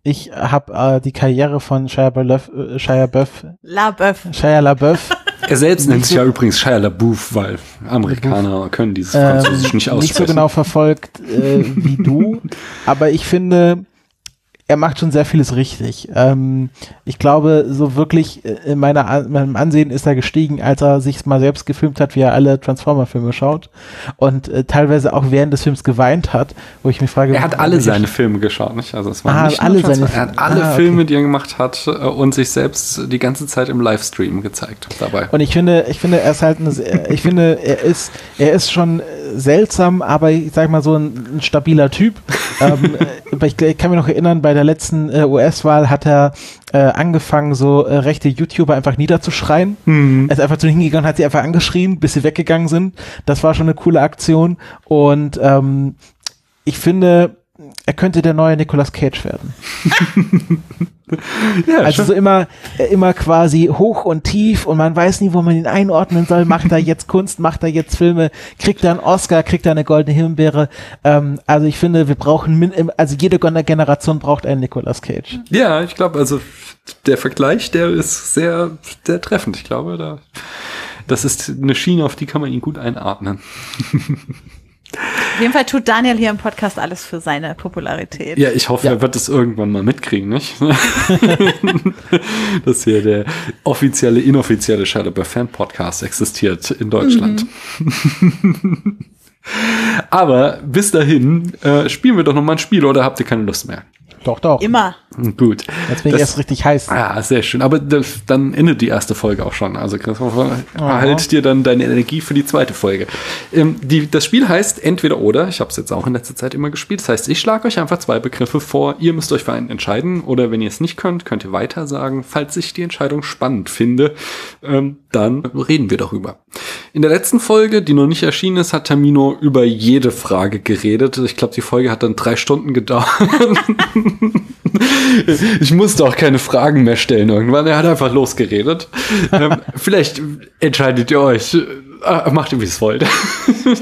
Ich habe äh, die Karriere von Shia LaBeouf, äh, Shia LaBeouf, LaBeouf. Shia LaBeouf Er selbst nennt sich ja übrigens Shia LaBeouf, weil Amerikaner können dieses ähm, Französisch nicht aussprechen. nicht so genau verfolgt äh, wie du, aber ich finde, er macht schon sehr vieles richtig. Ähm, ich glaube, so wirklich äh, in meiner, in meinem Ansehen ist er gestiegen, als er sich mal selbst gefilmt hat, wie er alle Transformer-Filme schaut und äh, teilweise auch während des Films geweint hat, wo ich mich frage, er hat alle seine Filme geschaut, nicht? Also es waren Ah, nicht alle seine- er hat alle Ah, okay. Filme, die er gemacht hat äh, und sich selbst die ganze Zeit im Livestream gezeigt dabei. Und ich finde, ich finde, er ist halt, eine, ich finde, er ist, er ist schon äh, seltsam, aber ich sag mal so ein, ein stabiler Typ. ähm, äh, ich, ich kann mich noch erinnern, bei der letzten äh, US-Wahl hat er äh, angefangen, so äh, rechte YouTuber einfach niederzuschreien. Er ist einfach zu ihnen hingegangen, hat sie einfach angeschrien, bis sie weggegangen sind. Das war schon eine coole Aktion. Und ähm, ich finde, er könnte der neue Nicolas Cage werden. Ja, Also so immer, äh, immer quasi hoch und tief und man weiß nie, wo man ihn einordnen soll. Macht er jetzt Kunst, macht er jetzt Filme, kriegt er einen Oscar, kriegt er eine goldene Himbeere. Ähm, also ich finde, wir brauchen, also jede Gen- Generation braucht einen Nicolas Cage. Ja, ich glaube, also der Vergleich, der ist sehr, sehr treffend. Ich glaube, da, das ist eine Schiene, auf die kann man ihn gut einatmen. Auf jeden Fall tut Daniel hier im Podcast alles für seine Popularität. Ja, ich hoffe, Ja. er wird es irgendwann mal mitkriegen, nicht? Dass hier der offizielle, inoffizielle Shadow Fan Podcast existiert in Deutschland. Aber bis dahin äh, spielen wir doch noch mal ein Spiel oder habt ihr keine Lust mehr? Doch, doch. Immer. Gut. Jetzt bin ich Das- erst richtig heiß. Ah, sehr schön. Aber das, dann endet die erste Folge auch schon. Also Christopher, halt dir dann deine Energie für die zweite Folge. Ähm, die, das Spiel heißt entweder oder. Ich habe es jetzt auch in letzter Zeit immer gespielt. Das heißt, ich schlage euch einfach zwei Begriffe vor. Ihr müsst euch für einen entscheiden. Oder wenn ihr es nicht könnt, könnt ihr weiter sagen. Falls ich die Entscheidung spannend finde, ähm, dann reden wir darüber. In der letzten Folge, die noch nicht erschienen ist, hat Tamino über jede Frage geredet. Ich glaube, die Folge hat dann drei Stunden gedauert. Ich musste auch keine Fragen mehr stellen irgendwann. Er hat einfach losgeredet. ähm, vielleicht entscheidet ihr euch. Äh, macht ihr, wie es wollt.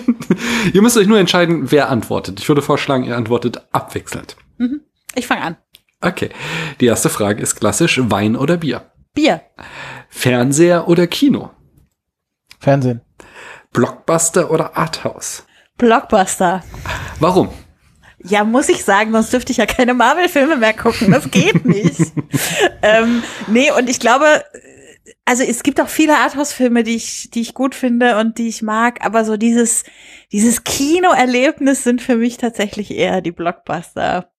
ihr müsst euch nur entscheiden, wer antwortet. Ich würde vorschlagen, ihr antwortet abwechselnd. Ich fange an. Okay. Die erste Frage ist klassisch: Wein oder Bier? Bier. Fernseher oder Kino? Fernsehen. Blockbuster oder Arthouse? Blockbuster. Warum? Ja, muss ich sagen, sonst dürfte ich ja keine Marvel-Filme mehr gucken. Das geht nicht. ähm, nee, und ich glaube, also es gibt auch viele Arthouse-Filme, die ich, die ich gut finde und die ich mag, aber so dieses, dieses Kinoerlebnis sind für mich tatsächlich eher die Blockbuster.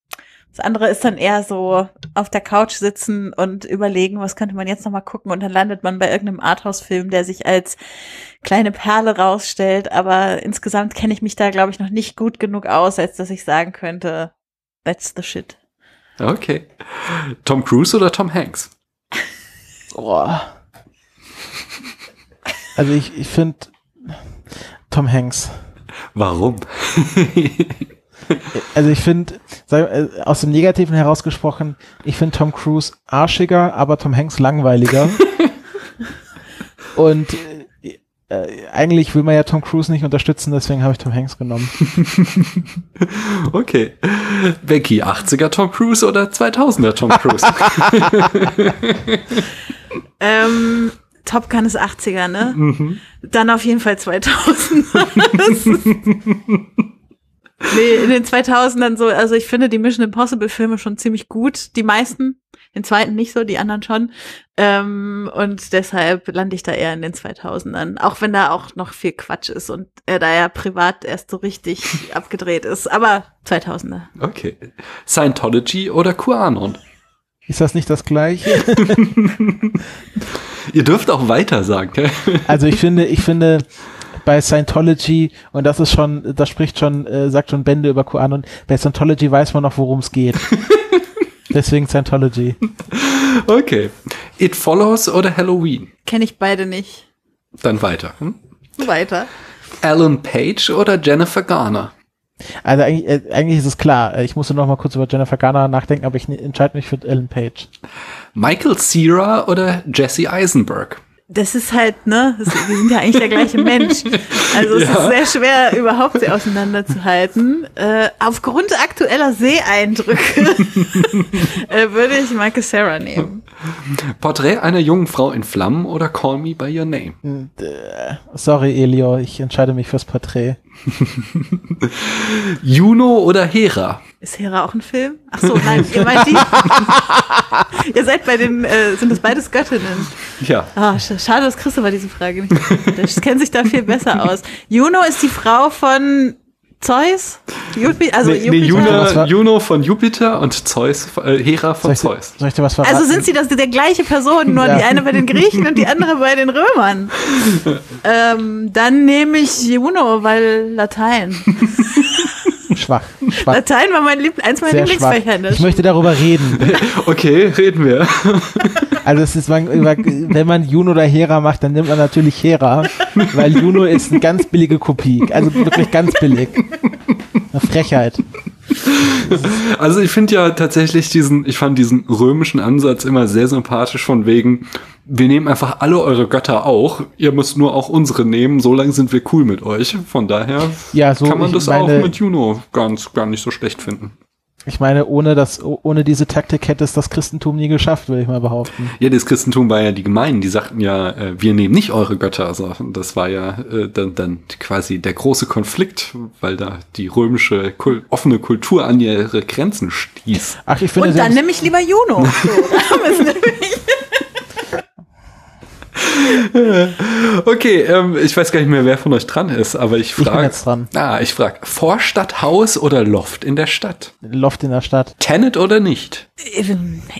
Das andere ist dann eher so auf der Couch sitzen und überlegen, was könnte man jetzt noch mal gucken und dann landet man bei irgendeinem Arthouse-Film, der sich als kleine Perle rausstellt. Aber insgesamt kenne ich mich da, glaube ich, noch nicht gut genug aus, als dass ich sagen könnte, that's the shit. Okay. Tom Cruise oder Tom Hanks? Boah. Also ich, ich finde Tom Hanks. Warum? Also ich finde, äh, aus dem Negativen herausgesprochen, ich finde Tom Cruise arschiger, aber Tom Hanks langweiliger. Und äh, äh, eigentlich will man ja Tom Cruise nicht unterstützen, deswegen habe ich Tom Hanks genommen. Okay. Becky, 80er Tom Cruise oder 2000er Tom Cruise? Ähm, Top Gun ist 80er, ne? Dann auf jeden Fall 2000. Nee, in den 2000ern so, also ich finde die Mission Impossible Filme schon ziemlich gut, die meisten. Den zweiten nicht so, die anderen schon. Ähm, und deshalb lande ich da eher in den 2000ern. Auch wenn da auch noch viel Quatsch ist und er da ja privat erst so richtig abgedreht ist. Aber 2000er. Okay. Scientology oder QAnon? Ist das nicht das gleiche? Ihr dürft auch weiter sagen. gell? Also ich finde, ich finde bei Scientology, und das ist schon, das spricht schon, äh, sagt schon Bände über QAnon, bei Scientology weiß man noch, worum es geht. Deswegen Scientology. Okay. It Follows oder Halloween? Kenne ich beide nicht. Dann weiter. Hm? Weiter. Alan Page oder Jennifer Garner? Also eigentlich, äh, eigentlich ist es klar. Ich musste noch mal kurz über Jennifer Garner nachdenken, aber ich entscheide mich für Ellen Page. Michael Cera oder Jesse Eisenberg? Das ist halt, ne, wir sind ja eigentlich der gleiche Mensch. Also es Ja. ist sehr schwer, überhaupt sie auseinanderzuhalten. Äh, aufgrund aktueller Seeeindrücke äh, würde ich Michael Sarah nehmen. Porträt einer jungen Frau in Flammen oder Call Me By Your Name? Sorry, Elio, ich entscheide mich fürs Porträt. Juno oder Hera? Ist Hera auch ein Film? Ach so, nein, ihr meint die. ihr seid bei den, äh, sind das beides Göttinnen? Ja. Ah, sch- schade, dass Christopher diese Frage nicht Der kennt sich da viel besser aus. Juno ist die Frau von Zeus? Jupi, also nee, nee? Juno, Juno von Jupiter und Zeus, äh, Hera von Soll ich, Zeus. soll ich dir was verraten? Also sind sie das der gleiche Person, nur Ja. die eine bei den Griechen und die andere bei den Römern. ähm, dann nehme ich Juno, weil Latein. schwach. schwach. Latein war mein Lieb eins meiner. Lieblingsfächer. Ich möchte darüber reden. Okay, reden wir. Also es ist, man, wenn man Juno oder Hera macht, dann nimmt man natürlich Hera, weil Juno ist eine ganz billige Kopie. Also wirklich ganz billig. Eine Frechheit. Also ich finde ja tatsächlich diesen, ich fand diesen römischen Ansatz immer sehr sympathisch von wegen, wir nehmen einfach alle eure Götter auch, ihr müsst nur auch unsere nehmen, so lange sind wir cool mit euch. Von daher Ja, so, kann man das meine- auch mit Juno ganz, gar nicht so schlecht finden. Ich meine, ohne das, ohne diese Taktik hätte es das Christentum nie geschafft, würde ich mal behaupten. Ja, das Christentum war ja die Gemeinen, die sagten ja, äh, wir nehmen nicht eure Götter. Also das war ja äh, dann, dann quasi der große Konflikt, weil da die römische Kul offene Kultur an ihre Grenzen stieß. Ach, ich finde Und dann nehme ich lieber Juno. So, da haben wir es nämlich. Okay, ähm, ich weiß gar nicht mehr, wer von euch dran ist, aber ich bin frage. jetzt dran. Ah, ich frage, Vorstadthaus oder Loft in der Stadt? Loft in der Stadt. Tenet oder nicht?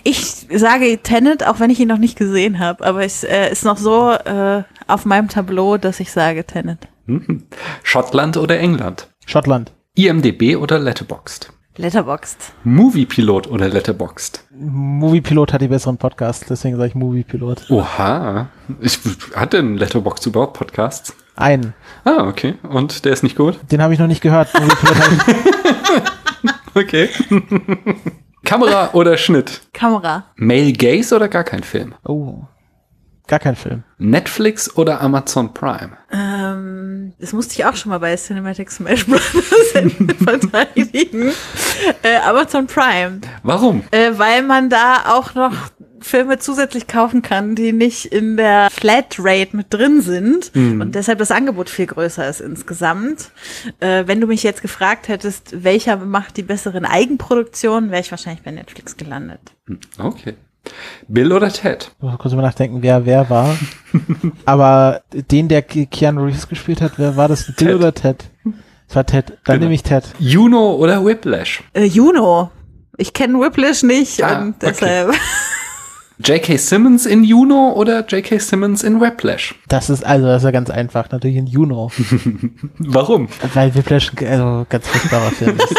Ich sage Tenet, auch wenn ich ihn noch nicht gesehen habe, aber es äh, ist noch so äh, auf meinem Tableau, dass ich sage Tenet. Schottland oder England? Schottland. IMDB oder Letterboxd? Letterboxd. Moviepilot oder Letterboxd? Moviepilot hat die besseren Podcasts, deswegen sage ich Moviepilot. Oha. Ich hatte einen Letterboxd überhaupt Podcasts. Einen. Ah, okay. Und der ist nicht gut? Den habe ich noch nicht gehört. Okay. Kamera oder Schnitt? Kamera. Male Gaze oder gar kein Film? oh. Gar kein Film. Netflix oder Amazon Prime? Ähm, das musste ich auch schon mal bei Cinematic Smash Bros. verteidigen. Äh, Amazon Prime. Warum? Äh, weil man da auch noch Filme zusätzlich kaufen kann, die nicht in der Flatrate mit drin sind und deshalb das Angebot viel größer ist insgesamt. Äh, wenn du mich jetzt gefragt hättest, welcher macht die besseren Eigenproduktionen, wäre ich wahrscheinlich bei Netflix gelandet. Okay. Bill oder Ted? Ich muss kurz mal nachdenken, wer wer war. Aber den, der Ke- Keanu Reeves gespielt hat, wer war das? Bill Ted. oder Ted? Das war Ted. Dann Genau. nehme ich Ted. Juno oder Whiplash? Äh, Juno. Ich kenne Whiplash nicht Ah, und okay. deshalb. J.K. Simmons in Juno oder J.K. Simmons in Whiplash? Das ist also, das ist ja ganz einfach. Natürlich in Juno. Warum? Weil Whiplash ein also, ganz furchtbarer Film ist.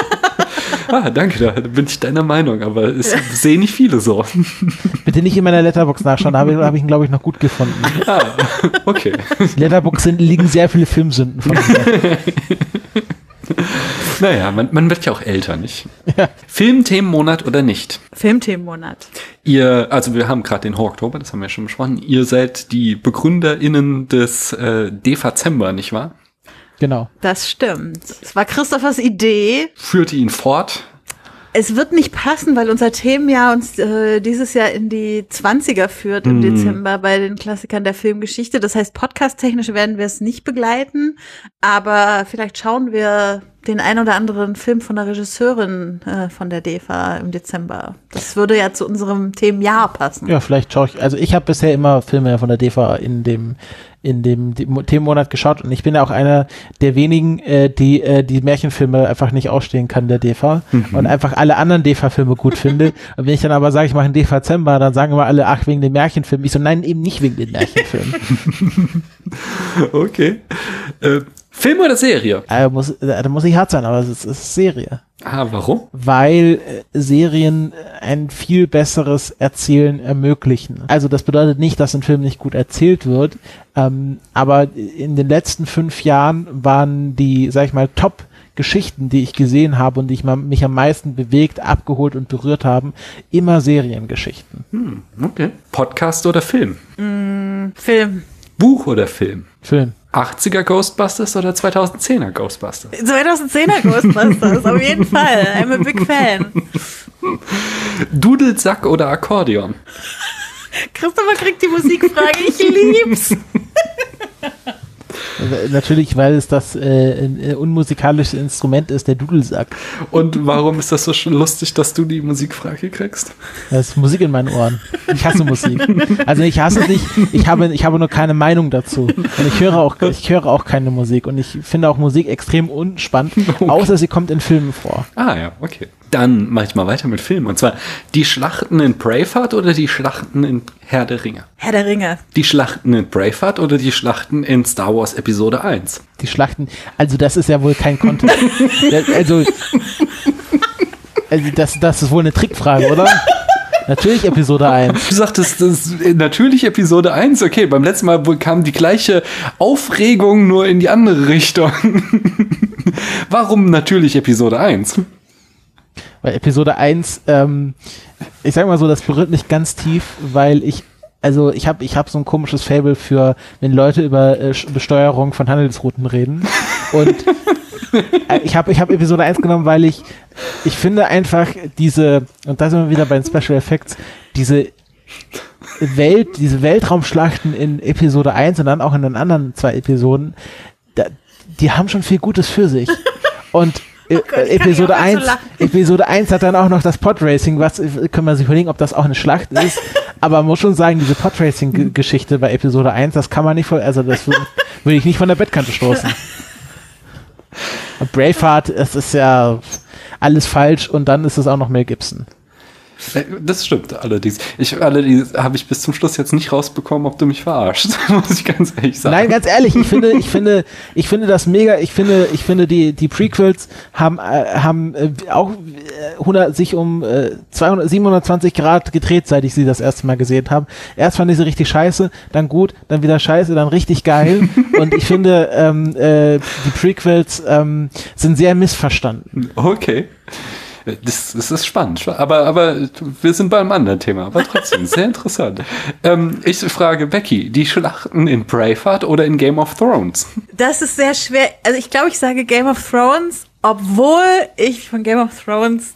Ah, danke, da bin ich deiner Meinung, aber es sehen nicht viele so. Bitte nicht in meiner Letterbox nachschauen, da habe ich, hab ich ihn, glaube ich, noch gut gefunden. Ah, okay. Letterbox sind, liegen sehr viele Filmsünden von mir. Naja, man, man wird ja auch älter, nicht? Filmthemenmonat oder nicht? Filmthemenmonat. Ihr, also wir haben gerade den Horror-Oktober, das haben wir schon besprochen. Ihr seid die BegründerInnen des äh, Defazember, nicht wahr? Genau. Das stimmt. Es war Christophers Idee. Führte ihn fort. Es wird nicht passen, weil unser Themenjahr uns äh, dieses Jahr in die 20er führt im Dezember bei den Klassikern der Filmgeschichte. Das heißt, podcast-technisch werden wir es nicht begleiten, aber vielleicht schauen wir den ein oder anderen Film von der Regisseurin äh, von der DEFA im Dezember. Das würde ja zu unserem Themenjahr passen. Ja, vielleicht schaue ich, also ich habe bisher immer Filme von der DEFA in dem in dem Dem- Themenmonat geschaut und ich bin ja auch einer der wenigen, äh, die äh, die Märchenfilme einfach nicht ausstehen kann der DEFA und einfach alle anderen DEFA-Filme gut finde. Und wenn ich dann aber sage, ich mache einen DEFA-Zember, dann sagen immer alle, ach, wegen den Märchenfilmen. Ich so, nein, eben nicht wegen den Märchenfilmen. Okay. Äh, Film oder Serie? äh, muss, äh, da muss ich hart sein, aber es ist, es ist Serie. Ah, warum? weil äh, Serien ein viel besseres Erzählen ermöglichen. Also das bedeutet nicht, dass ein Film nicht gut erzählt wird, ähm, aber in den letzten fünf Jahren waren die, sag ich mal, Top Geschichten, die ich gesehen habe und die ich mich am meisten bewegt, abgeholt und berührt haben, immer Seriengeschichten. Hm, okay. Podcast oder Film? Film. Buch oder Film? Film. 80er Ghostbusters oder 2010er Ghostbusters? 2010er Ghostbusters, auf jeden Fall. I'm a big fan. Dudelsack oder Akkordeon? Christopher kriegt die Musikfrage, ich lieb's. Natürlich, weil es das äh, unmusikalische Instrument ist, der Dudelsack. Und warum ist das so lustig, dass du die Musikfrage kriegst? Das ist Musik in meinen Ohren. Ich hasse Musik. Also ich hasse es nicht, ich habe, ich habe nur keine Meinung dazu. Und ich höre auch, ich höre auch keine Musik. Und ich finde auch Musik extrem unspannend, okay. außer sie kommt in Filmen vor. Ah ja, okay. Dann mache ich mal weiter mit Filmen. Und zwar die Schlachten in Braveheart oder die Schlachten in Herr der Ringe? Herr der Ringe. Die Schlachten in Braveheart oder die Schlachten in Star Wars Episode 1? Die Schlachten, also das ist ja wohl kein Content. also, also das, das ist wohl eine Trickfrage, oder? Natürlich Episode 1. Du sagtest, das ist natürlich Episode 1. Okay, beim letzten Mal kam die gleiche Aufregung nur in die andere Richtung. Warum natürlich Episode 1? Weil Episode 1, ähm, ich sag mal so, das berührt mich ganz tief, weil ich also ich habe ich hab so ein komisches Fable für, wenn Leute über äh, Besteuerung von Handelsrouten reden. Und äh, ich habe ich hab Episode 1 genommen, weil ich, ich finde einfach diese, und da sind wir wieder bei den Special Effects, diese Welt, diese Weltraumschlachten in Episode 1 und dann auch in den anderen zwei Episoden, da, die haben schon viel Gutes für sich. Und Oh Gott, Episode 1, so Episode 1 hat dann auch noch das Podracing, was können wir sich überlegen, ob das auch eine Schlacht ist. Aber man muss schon sagen, diese Podracing-Geschichte bei Episode 1, das kann man nicht voll, also das würde ich nicht von der Bettkante stoßen. Braveheart, es ist ja alles falsch und dann ist es auch noch Mel Gibson. Äh, das stimmt allerdings. Ich, allerdings habe ich bis zum Schluss jetzt nicht rausbekommen, ob du mich verarschst, muss ich ganz ehrlich sagen. Nein, ganz ehrlich, ich finde, ich finde, ich finde das mega, ich finde, ich finde die, die Prequels haben, äh, haben äh, auch 100, äh, sich um äh, 200, 720 Grad gedreht, seit ich sie das erste Mal gesehen habe. Erst fand ich sie richtig scheiße, dann gut, dann wieder scheiße, dann richtig geil. Und ich finde, ähm, äh, die Prequels ähm, sind sehr missverstanden. Okay. Das, das ist spannend. Aber, aber wir sind beim anderen Thema. Aber trotzdem, sehr interessant. Ähm, ich frage Becky, die Schlachten in Braveheart oder in Game of Thrones? Das ist sehr schwer. Also ich glaube, ich sage Game of Thrones, obwohl ich von Game of Thrones,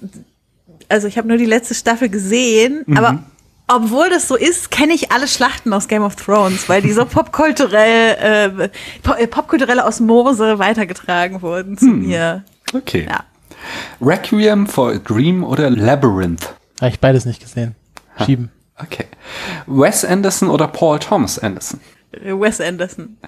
also ich habe nur die letzte Staffel gesehen, mhm. aber obwohl das so ist, kenne ich alle Schlachten aus Game of Thrones, weil die so popkulturell, äh, popkulturelle Osmose weitergetragen wurden zu hm. mir. Okay. Ja. Requiem for a Dream oder Labyrinth? Habe ich beides nicht gesehen. Schieben. Okay. Wes Anderson oder Paul Thomas Anderson? Wes Anderson.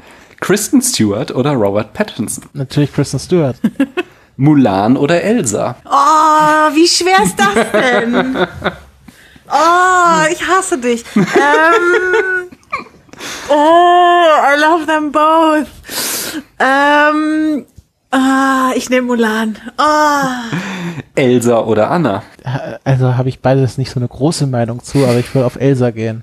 Kristen Stewart oder Robert Pattinson? Natürlich Kristen Stewart. Mulan oder Elsa? Oh, wie schwer ist das denn? Oh, ich hasse dich. ähm, oh, I love them both. Ähm, Ah, ich nehme Mulan. Ah. Elsa oder Anna? Also habe ich beides nicht so eine große Meinung zu, aber ich will auf Elsa gehen.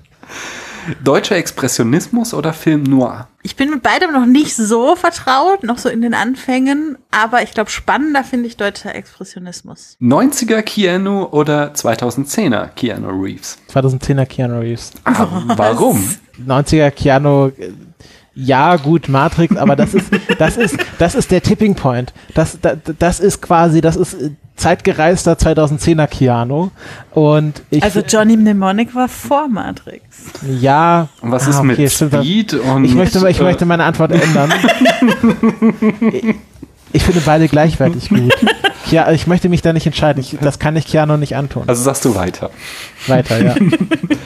Deutscher Expressionismus oder Film Noir? Ich bin mit beidem noch nicht so vertraut, noch so in den Anfängen, aber ich glaube, spannender finde ich deutscher Expressionismus. 90er Keanu oder 2010er Keanu Reeves? 2010er Keanu Reeves. Ah, warum? 90er Keanu ja, gut, Matrix, aber das ist, das ist, das ist der Tipping Point. Das, das, das ist quasi, das ist zeitgereister 2010er Keanu. Und ich, also Johnny Mnemonic war vor Matrix. Ja. Und was ah, ist okay, mit Speed und ich möchte, ich möchte meine Antwort ändern. ich, ich finde beide gleichwertig gut. Ja, ich möchte mich da nicht entscheiden. Ich, das kann ich Keanu nicht antun. Also sagst du weiter. Weiter, ja.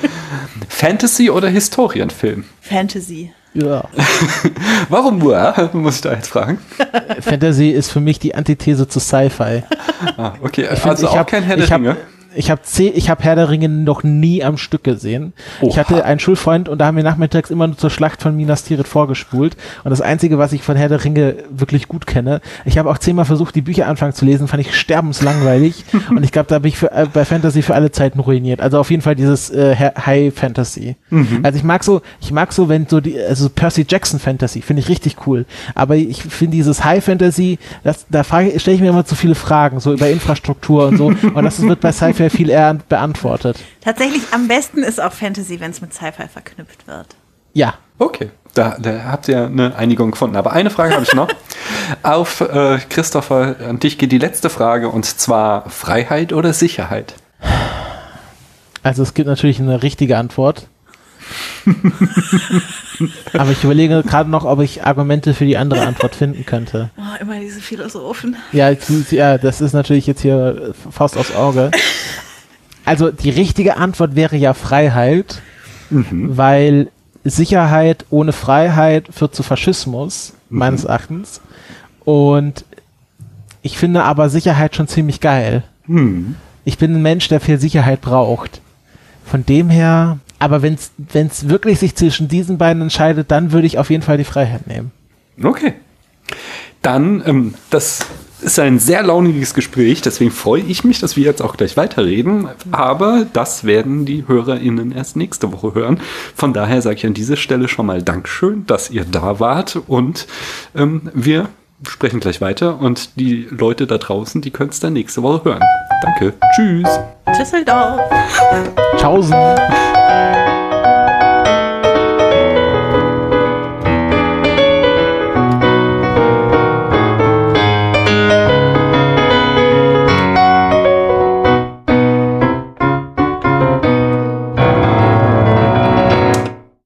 Fantasy oder Historienfilm? Fantasy. Ja. Warum nur? Muss ich da jetzt fragen. Fantasy ist für mich die Antithese zu Sci-Fi. Ah, okay, ich also auch hab, kein Herr der Ringe ich habe ich habe Herr der Ringe noch nie am Stück gesehen. Oha. Ich hatte einen Schulfreund und da haben wir nachmittags immer nur zur Schlacht von Minas Tirith vorgespult. Und das Einzige, was ich von Herr der Ringe wirklich gut kenne, ich habe auch zehnmal versucht, die Bücher anfangen zu lesen, fand ich sterbenslangweilig. und ich glaube, da bin ich für, äh, bei Fantasy für alle Zeiten ruiniert. Also auf jeden Fall dieses äh, High Fantasy. Mhm. Also ich mag so, ich mag so, wenn so die, also Percy Jackson Fantasy, finde ich richtig cool. Aber ich finde dieses High Fantasy, das, da stelle ich mir immer zu viele Fragen, so über Infrastruktur und so. Und das wird bei Sci-Fi ungefähr viel eher beantwortet. Tatsächlich am besten ist auch Fantasy, wenn es mit Sci-Fi verknüpft wird. Ja. Okay, da, da, habt ihr eine Einigung gefunden. Aber eine Frage habe ich noch. Auf äh, Christopher, an dich geht die letzte Frage und zwar Freiheit oder Sicherheit? Also es gibt natürlich eine richtige Antwort. Aber ich überlege gerade noch, ob ich Argumente für die andere Antwort finden könnte. Oh, immer diese Philosophen. Ja, ja, das ist natürlich jetzt hier Faust aufs Auge. Also die richtige Antwort wäre ja Freiheit, mhm. weil Sicherheit ohne Freiheit führt zu Faschismus, mhm. meines Erachtens. Und ich finde aber Sicherheit schon ziemlich geil. Mhm. Ich bin ein Mensch, der viel Sicherheit braucht. Von dem her, aber wenn es wirklich sich zwischen diesen beiden entscheidet, dann würde ich auf jeden Fall die Freiheit nehmen. Okay. Dann, ähm, das ist ein sehr launiges Gespräch, deswegen freue ich mich, dass wir jetzt auch gleich weiterreden. Aber das werden die HörerInnen erst nächste Woche hören. Von daher sage ich an dieser Stelle schon mal Dankeschön, dass ihr da wart und ähm, wir sprechen gleich weiter und die Leute da draußen, die können es dann nächste Woche hören. Danke. Tschüss. Düsseldorf. Tschaußen.